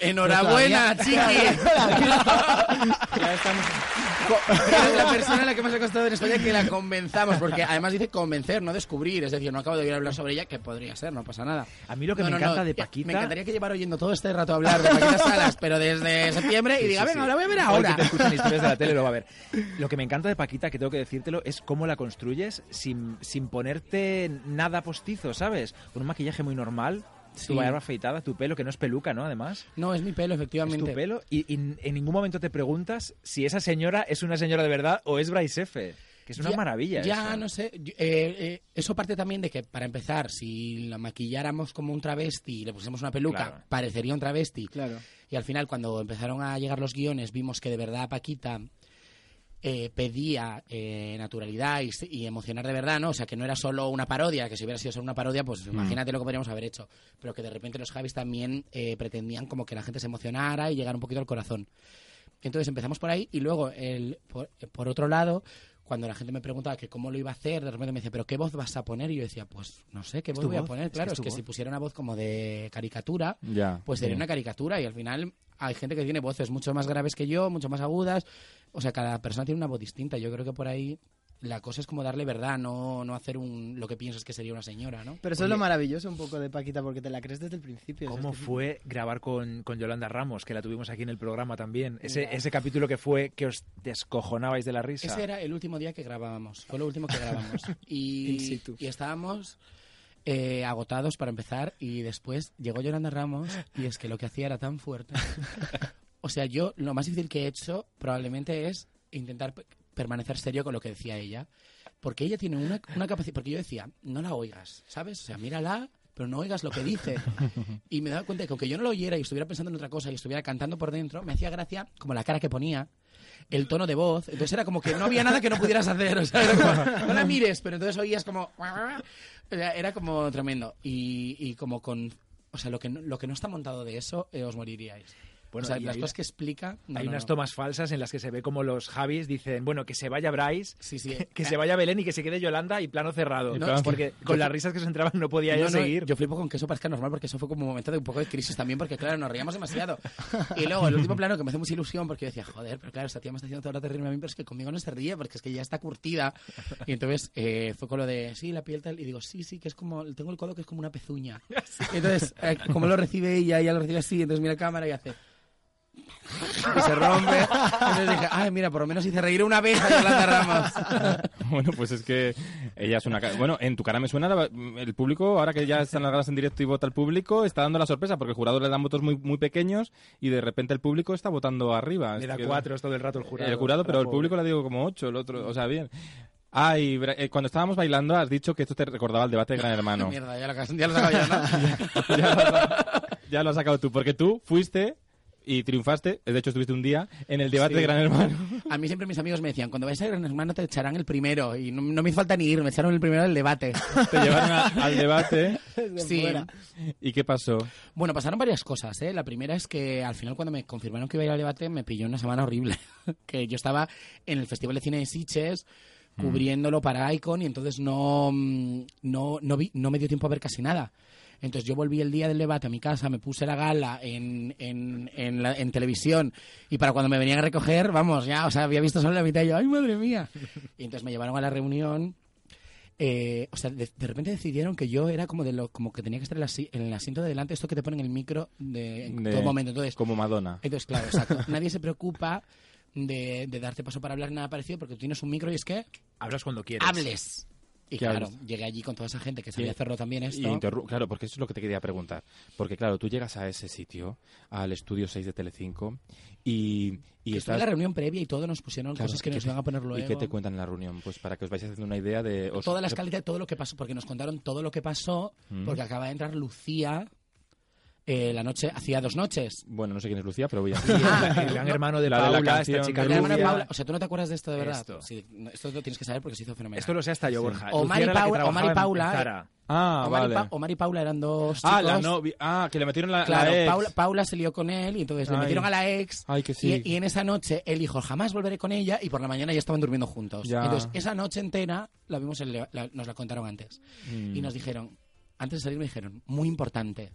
Enhorabuena, chiqui. Ya estamos... Eres la persona a la que más ha costado en España que la convenzamos, porque además dice convencer, no descubrir. Es decir, no acabo de oír hablar sobre ella, que podría ser, no pasa nada. A mí lo que No, me no, encanta no, de Paquita... Me encantaría que llevara oyendo todo este rato hablar de Paquita Salas, pero desde septiembre y Sí, diga, sí, venga, sí. la voy a ver Hoy ahora. que te escuchan historias de la tele lo va a ver. Lo que me encanta de Paquita, que tengo que decírtelo, es cómo la construyes sin, sin ponerte nada postizo, ¿sabes? Con un maquillaje muy normal, Sí. tu barba afeitada, tu pelo, que no es peluca, ¿no? Además, No, es mi pelo, es efectivamente. tu pelo. Y, y en ningún momento te preguntas si esa señora es una señora de verdad o es Bryce F. Que es una Ya- maravilla Ya, eso. no sé. yo- eh, eh, eso parte también de que, para empezar, si la maquilláramos como un travesti y le pusiéramos una peluca, Claro. parecería un travesti. Claro. Y al final, cuando empezaron a llegar los guiones, vimos que de verdad Paquita eh, pedía eh, naturalidad y, y emocionar de verdad, ¿no? O sea, que no era solo una parodia, que si hubiera sido solo una parodia, pues imagínate lo que podríamos haber hecho. Pero que de repente los Javis también eh, pretendían como que la gente se emocionara y llegara un poquito al corazón. Entonces empezamos por ahí y luego, el, por, por otro lado, cuando la gente me preguntaba que cómo lo iba a hacer, de repente me decía, ¿pero qué voz vas a poner? Y yo decía, pues no sé, ¿qué voz voy a poner? es que Claro, es es tu que si pusiera una voz como de caricatura, Ya. pues sería sí. una caricatura y al final hay gente que tiene voces mucho más graves que yo, mucho más agudas. O sea, cada persona tiene una voz distinta. Yo creo que por ahí la cosa es como darle verdad, no, no hacer un, lo que piensas que sería una señora, ¿no? Pero eso es lo maravilloso un poco de Paquita, porque te la crees desde el principio. ¿Cómo Es que- fue grabar con, con Yolanda Ramos, que la tuvimos aquí en el programa también? Ese, ese capítulo que fue que os descojonabais de la risa. Ese era el último día que grabábamos. Fue lo último que grabamos. In Y, situ. y estábamos eh, agotados para empezar y después llegó Yolanda Ramos y es que lo que hacía era tan fuerte. o sea, yo lo más difícil que he hecho probablemente es intentar pe- permanecer serio con lo que decía ella. Porque ella tiene una, una capacidad. Porque yo decía, no la oigas, ¿sabes? O sea, mírala, pero no oigas lo que dice. Y me daba cuenta de que aunque yo no lo oyera y estuviera pensando en otra cosa y estuviera cantando por dentro, me hacía gracia como la cara que ponía, el tono de voz. Entonces era como que no había nada que no pudieras hacer. O sea, no la mires, pero entonces oías como. Era era como tremendo. Y, y como con. O sea, lo que no, lo que no está montado de eso, eh, os moriríais. Bueno, o sea, las hay- cosas que explica. no, Hay no, unas no. tomas falsas en las que se ve como los Javis dicen, bueno, que se vaya Bryce, Sí, sí. que, que se vaya Belén y que se quede Yolanda y plano cerrado. Porque con las risas que se entraban no podía yo No, no, seguir. yo flipo con que eso parezca normal porque eso fue como un momento de un poco de crisis también porque claro, nos reíamos demasiado. Y luego el último plano que me hace mucha ilusión porque yo decía, joder, pero claro, esta tía me está haciendo todo el rato reírme a mí, pero es que conmigo no se ríe porque es que ya está curtida. Y entonces eh, fue con lo de, sí, la piel tal, y digo, sí, sí, que es como, tengo el codo que es como una pezuña. Entonces, eh, como lo recibe ella, ella lo recibe así, entonces mira la cámara y hace... Y se rompe. Entonces dije, ay, mira, por lo menos hice reír una vez a Yolanda Ramos. Bueno, pues es que ella es una... Bueno, en tu cara me suena la- el público, ahora que ya están las galas en directo y vota el público, está dando la sorpresa porque el jurado le dan votos muy, muy pequeños y de repente el público está votando arriba. Le Es cuatro todo el rato el jurado. El jurado, pero el público le digo como ocho, el otro, o sea, bien. Ah, y eh, cuando estábamos bailando has dicho que esto te recordaba el debate de Gran Hermano. Mierda, ya lo, ya lo sacaba ya, ¿no? ya, lo has, ya lo has sacado tú, porque tú fuiste y triunfaste, de hecho estuviste un día, en el debate Sí. de Gran Hermano. A mí siempre mis amigos me decían, cuando vayas a Gran Hermano te echarán el primero. Y no, no me hizo falta ni ir, me echaron el primero del debate. Te llevaron a- al debate. Sí. ¿Y qué pasó? Bueno, pasaron varias cosas, ¿eh? La primera es que al final cuando me confirmaron que iba a ir al debate me pilló una semana horrible. que yo estaba en el Festival de Cine de Sitges cubriéndolo para Icon y entonces no, mm, no, no, vi, no me dio tiempo a ver casi nada. Entonces yo volví el día del debate a mi casa, me puse la gala en, en, en, la- en televisión y para cuando me venían a recoger, vamos, ya, o sea, había visto solo la mitad y yo, ¡ay, madre mía! Y entonces me llevaron a la reunión eh, o sea, de, de repente decidieron que yo era como de lo como que tenía que estar en, en el asiento de delante, esto que te ponen el micro de, en De- todo momento. Entonces, Como Madonna. entonces claro, exacto. Nadie se preocupa de, de darte paso para hablar nada parecido porque tú tienes un micro y es que Hablas cuando quieres. hables. Y ¿Qué claro, llegué allí con toda esa gente que sabía Sí. hacerlo también Y esto. claro, porque eso es lo que te quería preguntar. Porque claro, tú llegas a ese sitio, al estudio 6 de Telecinco, y, y estás... en la reunión previa y todo nos pusieron Claro, cosas que ¿y nos iban a poner luego. ¿Y qué te cuentan en la reunión? Pues para que os vayáis haciendo una idea de... os- Toda la escaleta de todo lo que pasó, porque nos contaron todo lo que pasó, Mm. porque acaba de entrar Lucía eh, la noche, hacía dos noches. Bueno, no sé quién es Lucía, pero voy a... Ah, El gran hermano de La de la canción esta chica de. Paula, o sea, tú no te acuerdas de esto de verdad. Esto. Sí, no, esto lo tienes que saber porque se hizo fenomenal. Esto lo sé hasta yo, Borja. O Lucía Mari era la que Paula- o Mari trabajaba en- Paula. Ah, Omar, vale. y Pa- Omar y Paula eran dos chicos. Ah, la novia. Ah, que le metieron la, Claro, la ex. Paula, Paula se lió con él y entonces le Ay. metieron a la ex. Ay, que sí. y, y en esa noche él dijo, jamás volveré con ella y por la mañana ya estaban durmiendo juntos. Ya. Entonces esa noche entera la vimos en la- nos la contaron antes. Mm. Y nos dijeron, antes de salir me dijeron, muy importante,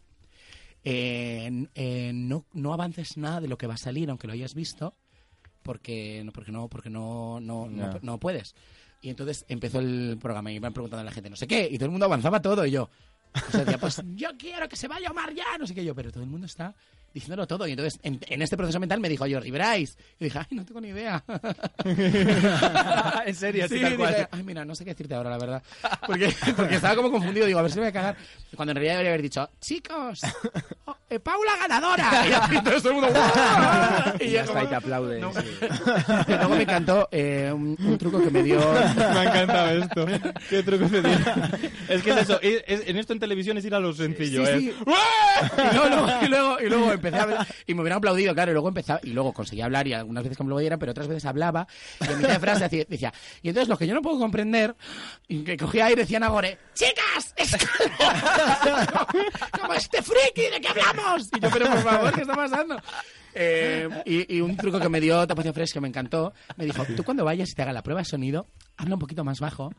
eh, eh, no, no avances nada de lo que va a salir aunque lo hayas visto porque no porque no porque no no, no, Ya. no puedes y entonces empezó el programa y iban preguntando a la gente no sé qué y todo el mundo avanzaba todo y yo o sea, decía, pues yo quiero que se vaya Omar ya no sé qué yo pero todo el mundo está diciéndolo todo y entonces en, en este proceso mental me dijo yo Ribrais y dije ay no tengo ni idea en serio, Sí, tal cual. dije, ay, mira, no sé qué decirte ahora, la verdad. Porque, porque estaba como confundido. Digo, a ver si me voy a cagar. Cuando en realidad debería haber dicho, chicos, oh, eh, Paula ganadora. Y así todo el mundo, ¡guau! Y ya está, como- y te aplauden. No. sí. Y luego me encantó eh, un, un truco que me dio... Me ha encantado esto. Qué truco te dio. Es que es eso. es- es- en esto en televisión es ir a lo sencillo. Sí, ¿eh? sí. Y luego, luego- y, luego, y luego empecé a hablar y me hubieran aplaudido, claro, y luego empezaba, y luego conseguía hablar y algunas veces que me lo dieran, pero otras veces hablaba y en mitad de frase decía, y entonces lo que yo no puedo comprender, que cogía aire y decía Nagore, chicas, es como este friki, ¿de qué hablamos? Y yo, pero por favor, ¿qué está pasando? Eh, y, y un truco que me dio Tapacio Fresh que me encantó, me dijo, tú cuando vayas y te haga la prueba de sonido, habla un poquito más bajo.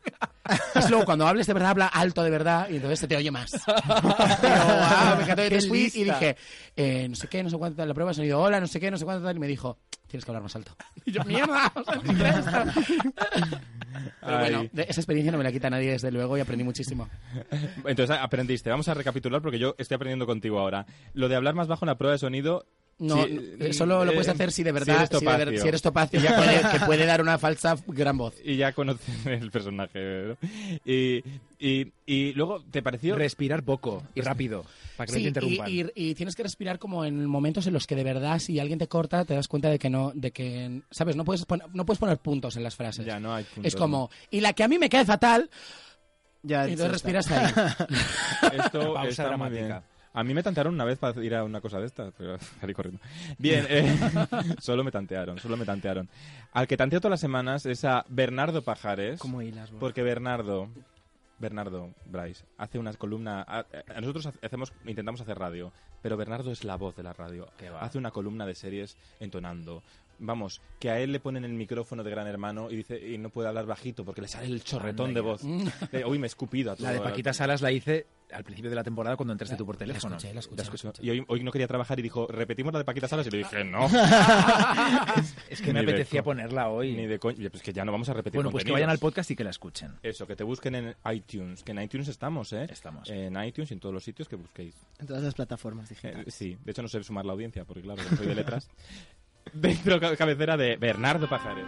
Y luego cuando hables de verdad, habla alto de verdad y entonces se te oye más. Pero, wow, me encantó. Y fui y dije, eh, no sé qué, no sé cuánto tal, la prueba de sonido, hola, no sé qué, no sé cuánto tal, y me dijo, tienes que hablar más alto. Y yo, mierda. Pero Ay. bueno, esa experiencia no me la quita nadie, desde luego, y aprendí muchísimo. Entonces aprendiste. Vamos a recapitular porque yo estoy aprendiendo contigo ahora. Lo de hablar más bajo en la prueba de sonido No, Sí, eh, solo lo eh, puedes hacer si de si verdad, eres si, de ver- topacio. si eres topacio, ya puede, que puede dar una falsa gran voz. Y ya conoces el personaje, ¿no? Y, y, y luego, ¿te pareció? Respirar poco y rápido, para que no te y, interrumpan. y- y tienes que respirar como en momentos en los que de verdad si alguien te corta te das cuenta de que no, de que, sabes, no puedes poner, no puedes poner puntos en las frases. Ya no hay puntos, es como, y la que a mí me cae fatal, Ya, y entonces está. respiras ahí. Esto Pausa está muy dramática. bien. A mí me tantearon una vez para ir a una cosa de estas, pero salí corriendo. Bien, eh, solo me tantearon, solo me tantearon. Al que tanteo todas las semanas es a Bernardo Pajares, Como hilas, vos. porque Bernardo, Bernardo Bryce, hace una columna... a- a- nosotros hacemos, intentamos hacer radio, pero Bernardo es la voz de la radio. Hace una columna de series entonando. Vamos, que a él le ponen el micrófono de Gran Hermano y dice y no puede hablar bajito porque le sale el chorretón de voz. De, Uy, me he escupido a todo. La de Paquita Salas la hice al principio de la temporada cuando entraste tú por teléfono. escuché, la escuché. La escucho. Y hoy, hoy no quería trabajar y dijo, repetimos la de Paquita Salas y le dije, no. Es que me Ni apetecía ponerla hoy. Ni de coña. Pues que ya no vamos a repetir Bueno, pues que vayan al podcast y que la escuchen. Eso, que te busquen en iTunes. Que en iTunes estamos, ¿eh? Estamos. En iTunes y en todos los sitios que busquéis. En todas las plataformas Eh, digitales. sí, de hecho no sé sumar la audiencia, porque claro, no soy de letras. Dentro ca- cabecera de Bernardo Pajares.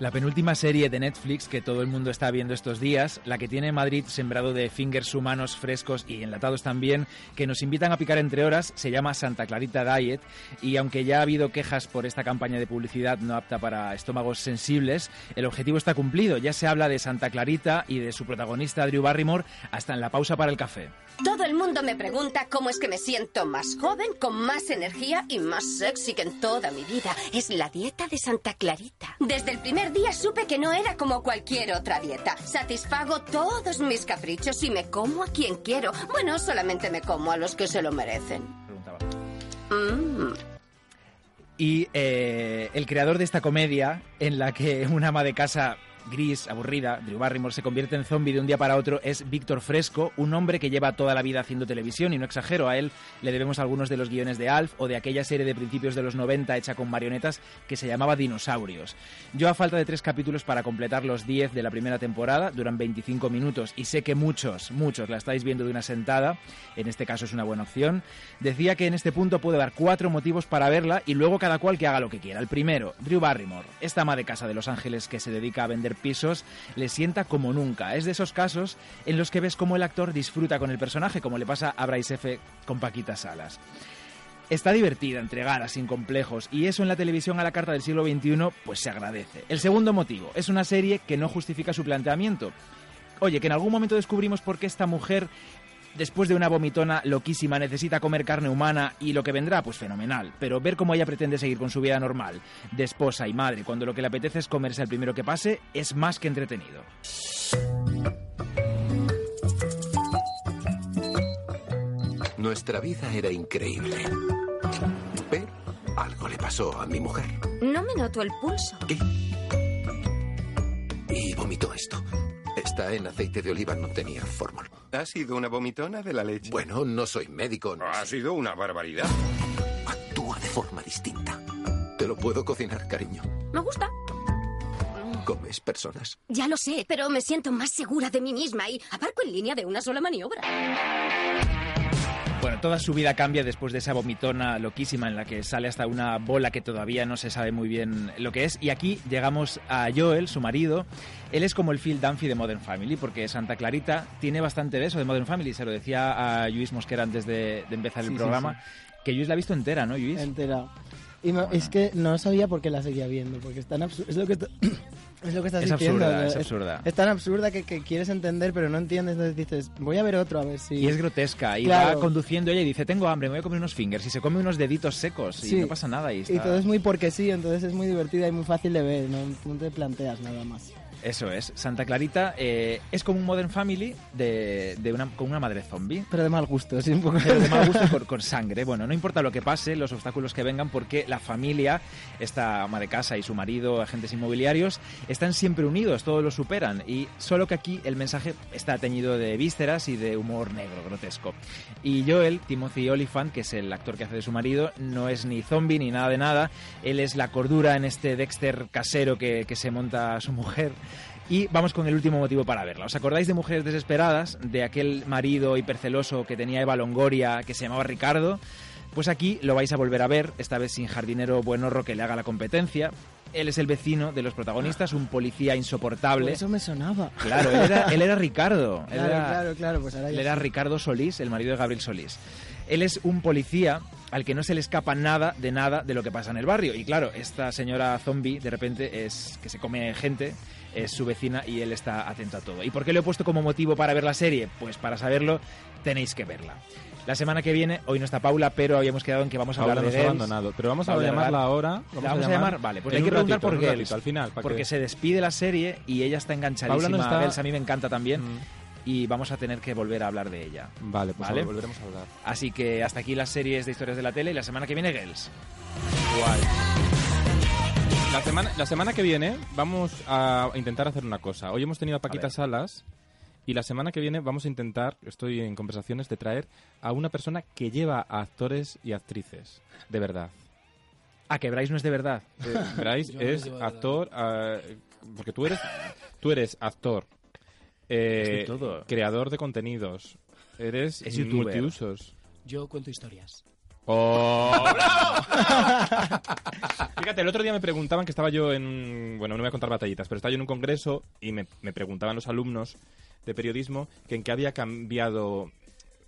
La penúltima serie de Netflix que todo el mundo está viendo estos días, la que tiene Madrid sembrado de fingers humanos frescos y enlatados también, que nos invitan a picar entre horas, se llama Santa Clarita Diet y aunque ya ha habido quejas por esta campaña de publicidad no apta para estómagos sensibles, el objetivo está cumplido. Ya se habla de Santa Clarita y de su protagonista Drew Barrymore hasta en la pausa para el café. Todo el mundo me pregunta cómo es que me siento más joven, con más energía y más sexy que en toda mi vida. Es la dieta de Santa Clarita. Desde el primer día supe que no era como cualquier otra dieta. Satisfago todos mis caprichos y me como a quien quiero. Bueno, solamente me como a los que se lo merecen. Mm. Y eh, el creador de esta comedia, en la que una ama de casa gris, aburrida, Drew Barrymore se convierte en zombie de un día para otro, es Víctor Fresco, un hombre que lleva toda la vida haciendo televisión, y no exagero, a él le debemos algunos de los guiones de Alf o de aquella serie de principios de los 90 hecha con marionetas que se llamaba Dinosaurios. Yo, a falta de tres capítulos para completar los 10 de la primera temporada, duran 25 minutos, y sé que muchos, muchos la estáis viendo de una sentada, en este caso es una buena opción, decía que en este punto puedo dar cuatro motivos para verla y luego cada cual que haga lo que quiera. El primero, Drew Barrymore, esta ama de casa de Los Ángeles que se dedica a vender pisos, le sienta como nunca. Es de esos casos en los que ves cómo el actor disfruta con el personaje, como le pasa a Bryce F. con Paquita Salas. Está divertida, entregada, sin complejos, y eso en la televisión a la carta del siglo XXI, pues se agradece. El segundo motivo, es una serie que no justifica su planteamiento. Oye, que en algún momento descubrimos por qué esta mujer después de una vomitona loquísima necesita comer carne humana y lo que vendrá, pues fenomenal. Pero ver cómo ella pretende seguir con su vida normal, de esposa y madre, cuando lo que le apetece es comerse al primero que pase, es más que entretenido. Nuestra vida era increíble. Pero algo le pasó a mi mujer. No me noto el pulso. Y vomitó esto. Está en aceite de oliva, no tenía fórmula. Ha sido una vomitona de la leche. Bueno, no soy médico. no Ha sido una barbaridad. Actúa de forma distinta. Te lo puedo cocinar, cariño. Me gusta. Comes personas. Ya lo sé, pero me siento más segura de mí misma y abarco en línea de una sola maniobra. Bueno, toda su vida cambia después de esa vomitona loquísima en la que sale hasta una bola que todavía no se sabe muy bien lo que es. Y aquí llegamos a Joel, su marido. Él es como el Phil Dunphy de Modern Family, porque Santa Clarita tiene bastante de eso de Modern Family. Se lo decía a Luis Mosquera antes de, de empezar Sí, el sí, programa, que Luis la ha visto entera, ¿no, Luis? Entera. Y es que no sabía por qué la seguía viendo, porque es tan absurda. Es lo que, es lo que estás Es diciendo. absurda, ¿no? es absurda. Es tan absurda que, que quieres entender, pero no entiendes. Entonces dices, voy a ver otro a ver si. Y es grotesca. Y Claro. va conduciendo ella y dice, tengo hambre, me voy a comer unos fingers. Y se come unos deditos secos y no pasa nada. Y, todo es muy porque sí, entonces es muy divertida y muy fácil de ver, no, no te planteas nada más. Eso es. Santa Clarita eh, es como un Modern Family de, de una, con una madre zombie. Pero de mal gusto, sí, un poco. Pero de mal gusto con, con sangre. Bueno, no importa lo que pase, los obstáculos que vengan, porque la familia, esta ama de casa y su marido, agentes inmobiliarios, están siempre unidos, todos lo superan. Y solo que aquí el mensaje está teñido de vísceras y de humor negro, grotesco. Y Joel, Timothy Oliphant, que es el actor que hace de su marido, no es ni zombie ni nada de nada. Él es la cordura en este Dexter casero que, que se monta a su mujer. Y vamos con el último motivo para verla. ¿Os acordáis de Mujeres Desesperadas? De aquel marido hiperceloso que tenía Eva Longoria, que se llamaba Ricardo. Pues aquí lo vais a volver a ver, esta vez sin jardinero buenorro que le haga la competencia. Él es el vecino de los protagonistas, un policía insoportable. Por eso me sonaba. Claro, él era, él era Ricardo. Él Claro, era- claro, claro, pues ahora él era. Ricardo Solís, el marido de Gabriel Solís. Él es un policía al que no se le escapa nada de nada de lo que pasa en el barrio. Y claro, esta señora zombie de repente es que se come gente, es su vecina y él está atento a todo. ¿Y por qué lo he puesto como motivo para ver la serie? Pues para saberlo tenéis que verla. La semana que viene, hoy no está Paula, pero habíamos quedado en que vamos a Paula hablar de nos ha abandonado. Pero vamos a Paula llamarla ahora. ¿La vamos a llamar? Vale, pues hay que un preguntar ratito, por Girls. ratito, al final. porque que- se despide la serie y ella está enganchadísima Paula no está- a Girls. A mí me encanta también. Mm. Y vamos a tener que volver a hablar de ella. Vale, pues ¿Vale? volveremos a hablar. Así que hasta aquí las series de historias de la tele y la semana que viene Girls. Guay. La semana, la semana que viene vamos a intentar hacer una cosa. Hoy hemos tenido a Paquita ver. Salas y la semana que viene vamos a intentar, estoy en conversaciones, de traer a una persona que lleva a actores y actrices. De verdad. Ah, que Bryce no es de verdad. Eh, Bryce no es actor, ah, porque tú eres, tú eres actor, eh, todo. creador de contenidos, eres Es multiusos. Yo cuento historias. ¡Oh! Fíjate, el otro día me preguntaban que estaba yo en. Bueno, no voy a contar batallitas, pero estaba yo en un congreso y me, me preguntaban los alumnos de periodismo que en qué había cambiado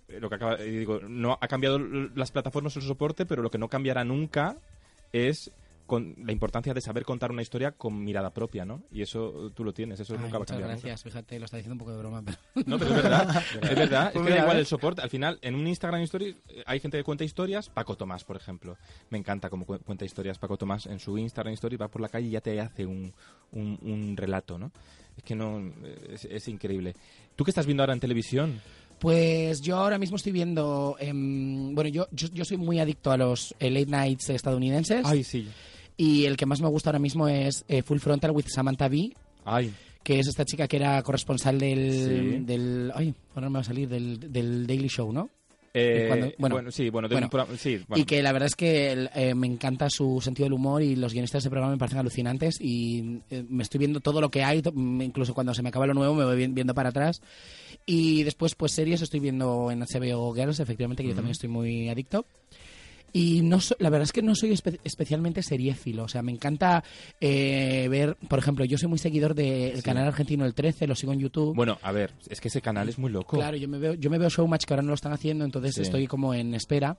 eh, lo que acaba... Digo, no ha cambiado las plataformas el soporte, pero lo que no cambiará nunca es con la importancia de saber contar una historia con mirada propia, ¿no? Y eso tú lo tienes, eso Ay, nunca va a cambiar. gracias, fíjate, lo está diciendo un poco de broma, pero... No, pero es verdad, es verdad. Es Pues que da mira, igual ¿eh? el soporte. Al final, en un Instagram Story eh, hay gente que cuenta historias. Paco Tomás, por ejemplo. Me encanta cómo cu- cuenta historias Paco Tomás. En su Instagram Story va por la calle y ya te hace un, un, un relato, ¿no? Es que no... eh, Es, es increíble. ¿Tú qué estás viendo ahora en televisión? Pues yo ahora mismo estoy viendo... em, bueno, yo, yo, yo soy muy adicto a los eh, late nights estadounidenses. Ay, sí. Y el que más me gusta ahora mismo es eh, Full Frontal with Samantha Bee, Ay, que es esta chica que era corresponsal del... Sí. del ay, ahora me va a salir, del, del Daily Show, ¿no? eh, cuando- bueno, bueno, sí, bueno, bueno. un programa- sí, bueno. Y que la verdad es que eh, me encanta su sentido del humor y los guionistas de programa me parecen alucinantes y eh, me estoy viendo todo lo que hay, mm, incluso cuando se me acaba lo nuevo me voy vi- viendo para atrás. Y después, pues series estoy viendo en HBO Girls, efectivamente, que yo también estoy muy adicto. Y no so- la verdad es que no soy espe- especialmente seriéfilo. O sea, me encanta eh, ver, por ejemplo, yo soy muy seguidor del Sí. canal argentino El 13, lo sigo en YouTube. Bueno, a ver, es que ese canal es muy loco. Claro, yo me veo, yo me veo Showmatch que ahora no lo están haciendo, entonces Sí. estoy como en espera.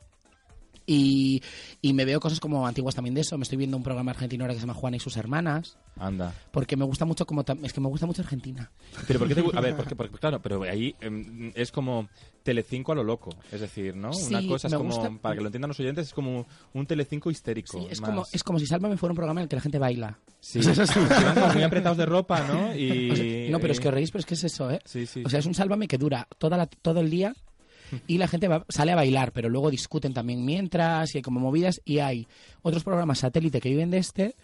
Y, y me veo cosas como antiguas también de eso. Me estoy viendo un programa argentino ahora que se llama Juana y sus hermanas. Anda. Porque me gusta mucho como... Es que me gusta mucho Argentina. Pero ¿por qué te A ver, porque, porque, claro, pero ahí em, es como Telecinco a lo loco. Es decir, ¿no? Una Sí, cosa es como, gusta. para que lo entiendan los oyentes, es como un Telecinco histérico. Sí, es, más. como, es como si Sálvame fuera un programa en el que la gente baila. Sí, sí, van muy apretados de ropa, ¿no? Y, O sea, no, pero es que os reís, pero es que es eso, ¿eh? Sí, sí. O sea, es un Sálvame que dura toda la, todo el día y la gente va- sale a bailar, pero luego discuten también mientras y hay como movidas y hay otros programas satélite que viven de este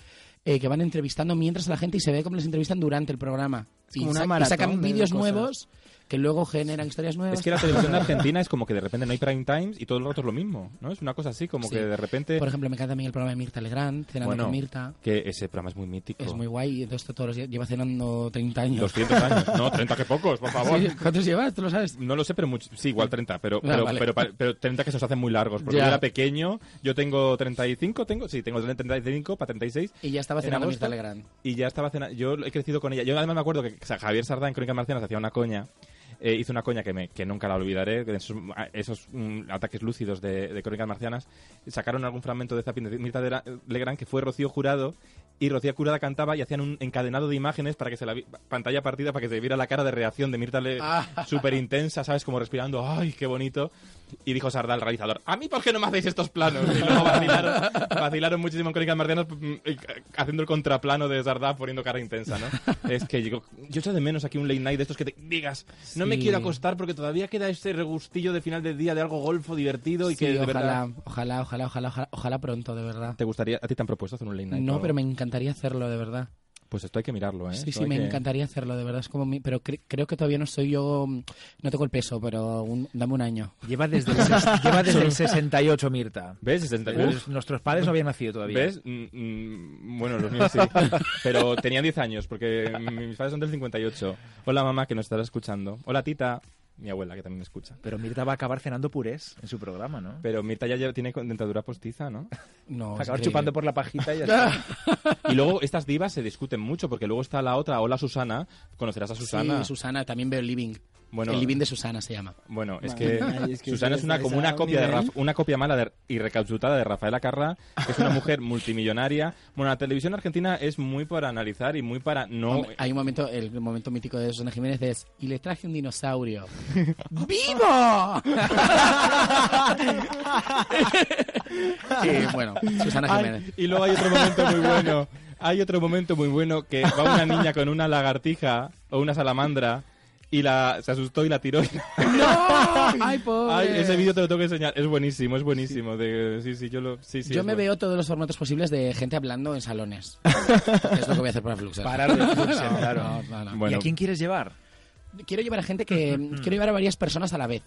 eh, que van entrevistando mientras a la gente y se ve cómo les entrevistan durante el programa. Es y, sacan de vídeos nuevos que luego generan historias nuevas. Es que la televisión de Argentina es como que de repente no hay prime times y todo el rato es lo mismo, ¿no? Es una cosa así, como Sí. que de repente... Por ejemplo, me encanta también el programa de Mirta Legrand, Cenando Bueno, con Mirta. que ese programa es muy mítico. Es muy guay y entonces todos los días lleva cenando 30 años. 200 años. No, 30 que pocos, por favor. Sí, ¿Cuántos llevas? ¿Tú lo sabes? No lo sé, pero mucho, sí, igual 30, pero, Ah, pero, vale. pero, pa- pero 30 que se os hacen muy largos. Porque Ya. yo era pequeño, yo tengo 35, tengo, sí, tengo 35 para 36. Y ya estaba en cenando agosto, Mirta Legrand. Y ya estaba cenando. Yo he crecido con ella. Yo además me acuerdo que Javier Sardá en Crónica Marcianas hacía una coña. Eh, hizo una coña que, me, que nunca la olvidaré, de esos, esos mm, ataques lúcidos de, de Crónicas Marcianas. Sacaron algún fragmento de Zapping de Mirta de Legrand que fue Rocío Jurado y Rocío Jurado cantaba y hacían un encadenado de imágenes para que se la vi- pantalla partida para que se viera la cara de reacción de Mirta Ah. súper intensa, ¿sabes? Como respirando, ¡ay, qué bonito! Y dijo Sardá, el realizador, ¿a mí por qué no me hacéis estos planos? Y luego vacilaron, vacilaron muchísimo en Crónicas Marcianas mm, haciendo el contraplano de Sardá poniendo cara intensa, ¿no? es que yo, yo echo de menos aquí un late night de estos que te digas, no me Sí. quiero acostar porque todavía queda ese regustillo de final del día de algo golfo, divertido y Sí, que de ojalá, verdad... ojalá, ojalá, ojalá, ojalá, ojalá pronto, de verdad. ¿Te gustaría, a ti te han propuesto hacer un late night? No, o- pero me encantaría hacerlo, de verdad. Pues esto hay que mirarlo, ¿eh? Sí, Esto sí, me que- encantaría hacerlo, de verdad. Es como mi- pero cre- creo que todavía no soy yo. No tengo el peso, pero un- dame un año. Lleva desde el, ses- lleva desde el 68, Mirta. ¿Ves? 60 Pues nuestros padres no habían nacido todavía. ¿Ves? Mm, mm, bueno, los míos sí. Pero tenía 10 años, porque mis padres son del 58. Hola, mamá, que nos estará escuchando. Hola, tita. Mi abuela, que también me escucha. Pero Mirta va a acabar cenando purés en su programa, ¿no? Pero Mirta ya lleva- tiene con- dentadura postiza, ¿no? No, Va a es acabar chupando por la pajita y ya está. Y luego estas divas se discuten mucho, porque luego está la otra, Hola Susana. ¿Conocerás a Susana? Sí, Susana, también veo el living. Bueno, el living de Susana se llama. Bueno, es que Ay, es que Susana es una como una copia de nivel. Raf- una copia mala de- y recauchutada de Rafaela Carrá, que es una mujer multimillonaria. Bueno, la televisión argentina es muy para analizar y muy para no Hombre, hay un momento, el momento mítico de Susana Jiménez es y le traje un dinosaurio. ¡Vivo! y bueno, Susana Ay, Jiménez. y luego hay otro momento muy bueno. Hay otro momento muy bueno que va una niña con una lagartija o una salamandra y la se asustó y la tiró. ¡No! ¡Ay, pobre! Ay, ese vídeo te lo tengo que enseñar. Es buenísimo, es buenísimo. De, sí, sí, yo lo. Sí, sí, Yo me bueno. veo todos los formatos posibles de gente hablando en salones. es lo que voy a hacer para Fluxer. Parar de Fluxer, No, claro. no, no, no. Bueno. ¿Y a quién quieres llevar? Quiero llevar a gente que... quiero llevar a varias personas a la vez.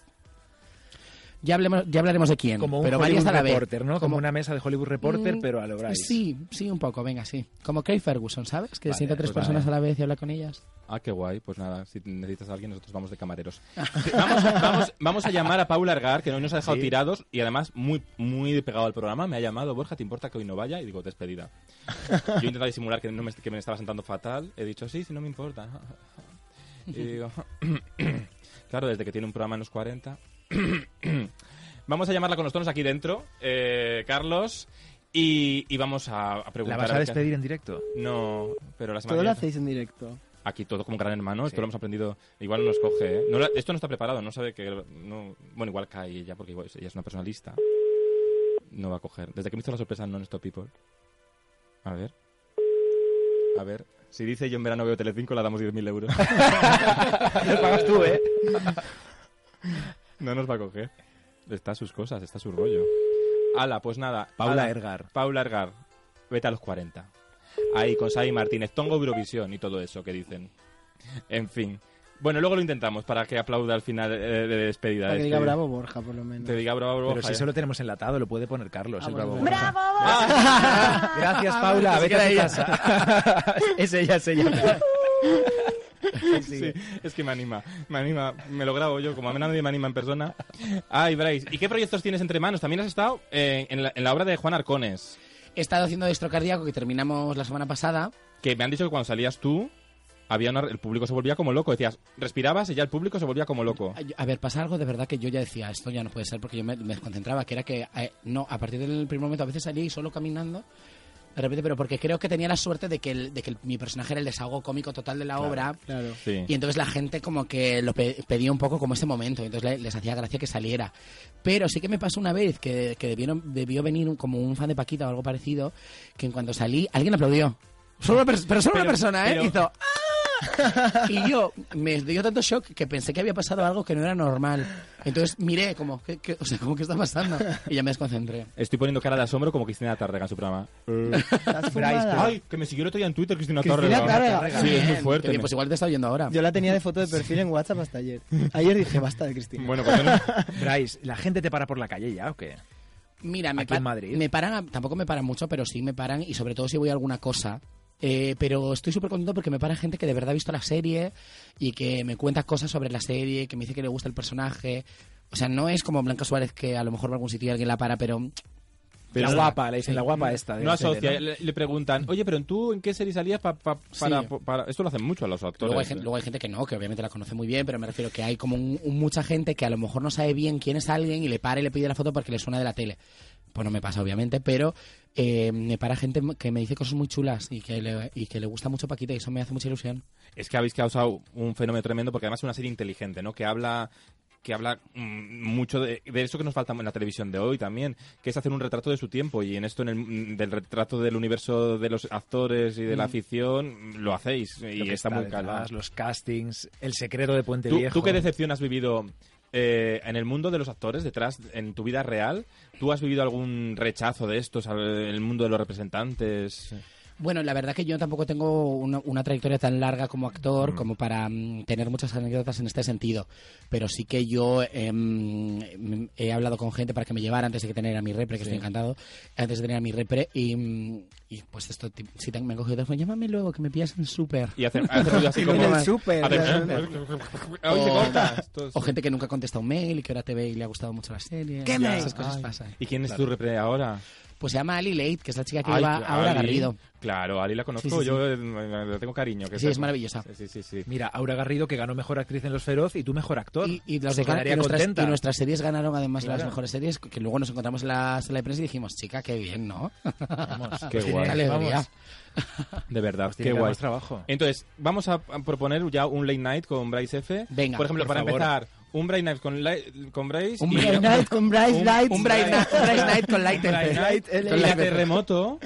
Ya, hablemos, ya hablaremos de quién, Como un pero Hollywood varias a la vez. Reporter, ¿no? Como una mesa de Hollywood Reporter, Mm, pero a lo Bryce. Sí, sí, un poco, venga, sí. Como Craig Ferguson, ¿sabes? Que Vale, sienta a tres pues personas vale. a la vez y habla con ellas. Ah, qué guay. Pues nada, si necesitas a alguien, nosotros vamos de camareros. vamos, vamos, vamos a llamar a Paula Argar, que hoy nos ha dejado Sí. tirados y además muy, muy pegado al programa. Me ha llamado, Borja, ¿te importa que hoy no vaya? Y digo, despedida. Yo he intentado disimular que, no me, que me estaba sentando fatal. He dicho, sí, sí, no me importa. Y digo, claro, desde que tiene un programa en los 40. vamos a llamarla con los tonos aquí dentro, eh, Carlos, y, y vamos a, a ¿La preguntar. vas a despedir en directo? No, pero la semana Todo lo hacéis en directo. Aquí todo como gran hermano, esto Sí. lo hemos aprendido. Igual no nos coge, ¿eh? No la- esto no está preparado, no sabe que. No, bueno, igual cae ella, porque igual ella es una persona lista. No va a coger. Desde que me hizo la sorpresa en Non-Stop People. A ver. A ver. Si dice yo en verano veo Telecinco, la damos 10.000 euros. Lo pagas tú, ¿eh? no nos va a coger. Está sus cosas, está su rollo. Ala, pues nada. Paula ala. Ergar. Paula Ergar. Vete a los 40. Ahí, con Sai Martínez. Tongo Eurovisión y todo eso que dicen. En fin. Bueno, luego lo intentamos para que aplauda al final eh, de despedida. Para que este. diga bravo Borja, por lo menos. Te diga bravo, bravo. Pero si eso lo tenemos enlatado, lo puede poner Carlos, Ah, el bravo. Borja. Gracias, Paula. Vete a tu casa. es ella, es ella. Sí, es que me anima, me anima, me lo grabo yo, como a mí nadie me anima en persona. Ay, Bryce, ¿y qué proyectos tienes entre manos? También has estado eh, en, la, en la obra de Juan Arcones, He estado haciendo destro cardíaco que terminamos la semana pasada. que me han dicho que cuando salías tú, había una- el público se volvía como loco. Decías, respirabas y ya el público se volvía como loco. A ver, pasa algo de verdad que yo ya decía, esto ya no puede ser porque yo me, me desconcentraba, que era que, eh, no, a partir del primer momento a veces salía y solo caminando, de repente, pero porque creo que tenía la suerte de que, el- de que el- mi personaje era el desahogo cómico total de la obra. Claro. Sí. Y entonces la gente como que lo pe- pedía un poco como ese momento, entonces le- les hacía gracia que saliera. Pero sí que me pasó una vez que, que debieron, debió venir un- como un fan de Paquita o algo parecido, que en cuanto salí, alguien aplaudió. Solo una pero solo una Pero- persona, ¿eh? pero- Hizo ¡Ah! Y yo me dio tanto shock que pensé que había pasado algo que no era normal. Entonces miré como, ¿qué, qué- o sea, ¿cómo que está pasando? Y ya me desconcentré. Estoy poniendo cara de asombro como Cristina Tárrega en su programa. ¿Estás fumada? Ay, que me siguió el otro día en Twitter Cristina, Cristina Tárrega. Tárrega. Sí, es muy Bien. fuerte. Oye, Pues igual te está oyendo ahora. Yo la tenía de foto de perfil en WhatsApp hasta ayer. Ayer dije, basta de Cristina. Bueno, pues no- Bryce, ¿la gente te para por la calle ya o qué? Mira, me, Aquí en pa- Madrid. me paran, tampoco me paran mucho, pero sí me paran y sobre todo si voy a alguna cosa. Eh, pero estoy súper contento porque me para gente que de verdad ha visto la serie y que me cuenta cosas sobre la serie, que me dice que le gusta el personaje. O sea, no es como Blanca Suárez que a lo mejor va a algún sitio y alguien la para, pero... Pero la guapa, le dicen la guapa esta. de no asocia, ¿no? le, le preguntan, oye, pero ¿tú en qué serie salías pa- pa- para, Sí. para- Esto lo hacen mucho a los actores. Luego hay, ¿eh? gente, luego hay gente que no, que obviamente la conoce muy bien, pero me refiero que hay como un- un- mucha gente que a lo mejor no sabe bien quién es alguien y le para y le pide la foto porque le suena de la tele. Pues no me pasa, obviamente, pero eh, me para gente que me dice cosas muy chulas y que, le, y que le gusta mucho Paquita y eso me hace mucha ilusión. Es que habéis causado un fenómeno tremendo porque además es una serie inteligente, ¿no? Que habla que habla mm, mucho de, de eso que nos falta en la televisión de hoy también, que es hacer un retrato de su tiempo y en esto en el, mm, del retrato del universo de los actores y de la afición lo hacéis Lo y que está muy detrás, calado. Los castings, el secreto de Puente ¿Tú, Viejo. tú qué decepción has vivido eh, en el mundo de los actores detrás, en tu vida real? ¿Tú has vivido algún rechazo de estos, al- en el mundo de los representantes? Bueno, la verdad que yo tampoco tengo una, una trayectoria tan larga como Mm. actor como para mm, tener muchas anécdotas en este sentido. Pero sí que yo em, he hablado con gente para que me llevara antes de que tener a mi repre, que Sí. estoy encantado, antes de tener a mi repre. Y, mm, y pues esto, si te- me han cogido el teléfono, llámame luego, que me pillas en súper. Y hace, hace ruido así En como... el súper. O- gente que nunca contesta un mail y que ahora te ve y le ha gustado mucho la serie. ¿Qué mail? Esas cosas Ay. pasan. ¿Y quién es tu repre ahora? Pues se llama Ali Late, que es la chica que Ay, lleva ahora Ali. Garrido. Claro, Ali la conozco, Sí, sí, sí. yo eh, le tengo cariño. que Sí, es sepa. maravillosa. Sí, sí, sí. sí. Mira, Aura Garrido, que ganó Mejor Actriz en Los Feroz, y tú Mejor Actor. Y, y los de y nuestras, contenta. y nuestras series ganaron además Claro. las mejores series, que luego nos encontramos en la sala de prensa y dijimos, chica, qué bien, ¿no? Vamos, Qué guay. vamos, De verdad, pues qué guay. trabajo. Entonces, vamos a a proponer ya un late night con Bryce F. Venga, Por ejemplo, por para favor. empezar, un Bright Night con, Li- con Bryce. Un Bright Night con Bryce Lights. Un Bright, Night- un Bright Night con Light Con la Light terremoto.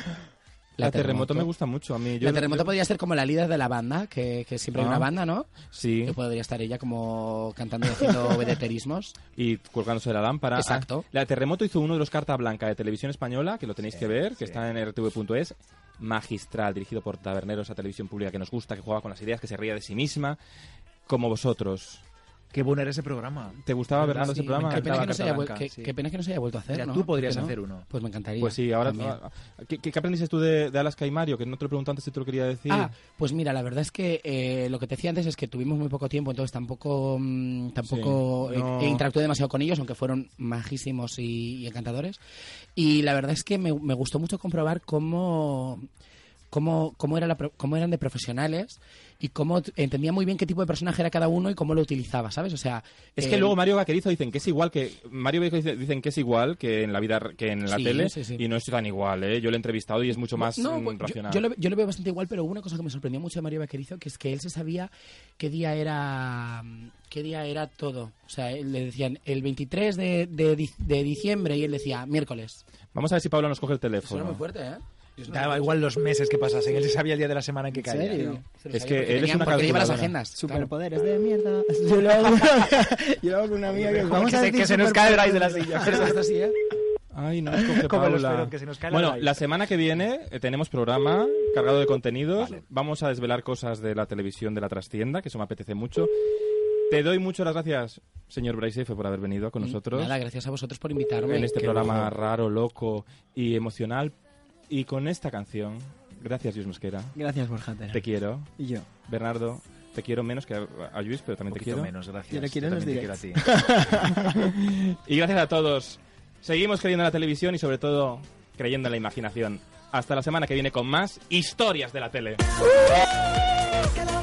La, La terremoto. Terremoto. me gusta mucho a mí. Yo, La terremoto yo- podría ser como la líder de la banda, que, que siempre hay Ah. una banda, ¿no? Sí, Que podría estar ella como cantando y haciendo vedeterismos. y colgándose de la lámpara. Exacto. Ah, La Terremoto hizo uno de los Carta Blanca de Televisión Española, que lo tenéis que ver, que está en rtv.es. Magistral, dirigido por Taberneros a Televisión Pública, que nos gusta, que juega con las ideas, que se ría de sí misma. Como vosotros. Qué bueno era ese programa. ¿Te gustaba, ¿Verdad? Bernardo, ese programa? Qué pena, que no haya, qué- sí. qué pena que no se haya vuelto a hacer, Mira, ¿no? tú podrías hacer uno. Pues me encantaría. Pues sí, ahora... también. ¿Qué, qué aprendiste tú de, de Alaska y Mario? Que no te lo pregunto antes si te lo quería decir. Ah, pues mira, la verdad es que eh, lo que te decía antes es que tuvimos muy poco tiempo, entonces tampoco mm, tampoco Sí, eh, no. eh, interactué demasiado con ellos, aunque fueron majísimos y, y encantadores. Y la verdad es que me, me gustó mucho comprobar cómo cómo, cómo, era la cómo eran de profesionales y cómo entendía muy bien qué tipo de personaje era cada uno y cómo lo utilizaba, ¿sabes? O sea, Es eh, que luego Mario Vaquerizo dicen que es igual que Mario Vaquerizo dice- dicen que es igual que en la vida que en la Sí, tele sí, sí. y no es tan igual, ¿eh? Yo lo he entrevistado y es mucho más No, mm, pues, yo- racional. yo, lo, yo lo veo bastante igual, pero una cosa que me sorprendió mucho de Mario Vaquerizo, que es que él se sabía qué día era qué día era todo. O sea, él le decían el 23 de, de, di- de diciembre y él decía miércoles. Vamos a ver si Pablo nos coge el Suena teléfono. muy fuerte, ¿eh? Daba igual los meses que pasasen. Él sabía el día de la semana en que ¿En caía. serio? Se lo Es que él es una lleva las calculadora. agendas. Superpoderes de mierda. Yo lo hago, yo lo hago con una amiga que vamos que a se- decir que se nos cae el raíz de la silla. Pero esta sí, ¿eh? Ay, no nos coge Como los que se nos cae la bueno, raíz. la semana que viene eh, tenemos programa cargado de contenidos. Vamos a desvelar cosas de la televisión de la trastienda, que eso me apetece mucho. Te doy muchas las gracias, señor Bryce por haber venido con nosotros Nada, gracias a vosotros por invitarme. en este Qué programa raro, loco y emocional. Y con esta canción, gracias, Luis Mosquera. Gracias, Borja. Tera. Te quiero. Y yo. Bernardo, te quiero menos que a, Luis, pero Un también te quiero. menos, gracias. Yo le quiero te quiero a ti. Y gracias a todos. Seguimos creyendo en la televisión y sobre todo creyendo en la imaginación. Hasta la semana que viene con más historias de la tele. La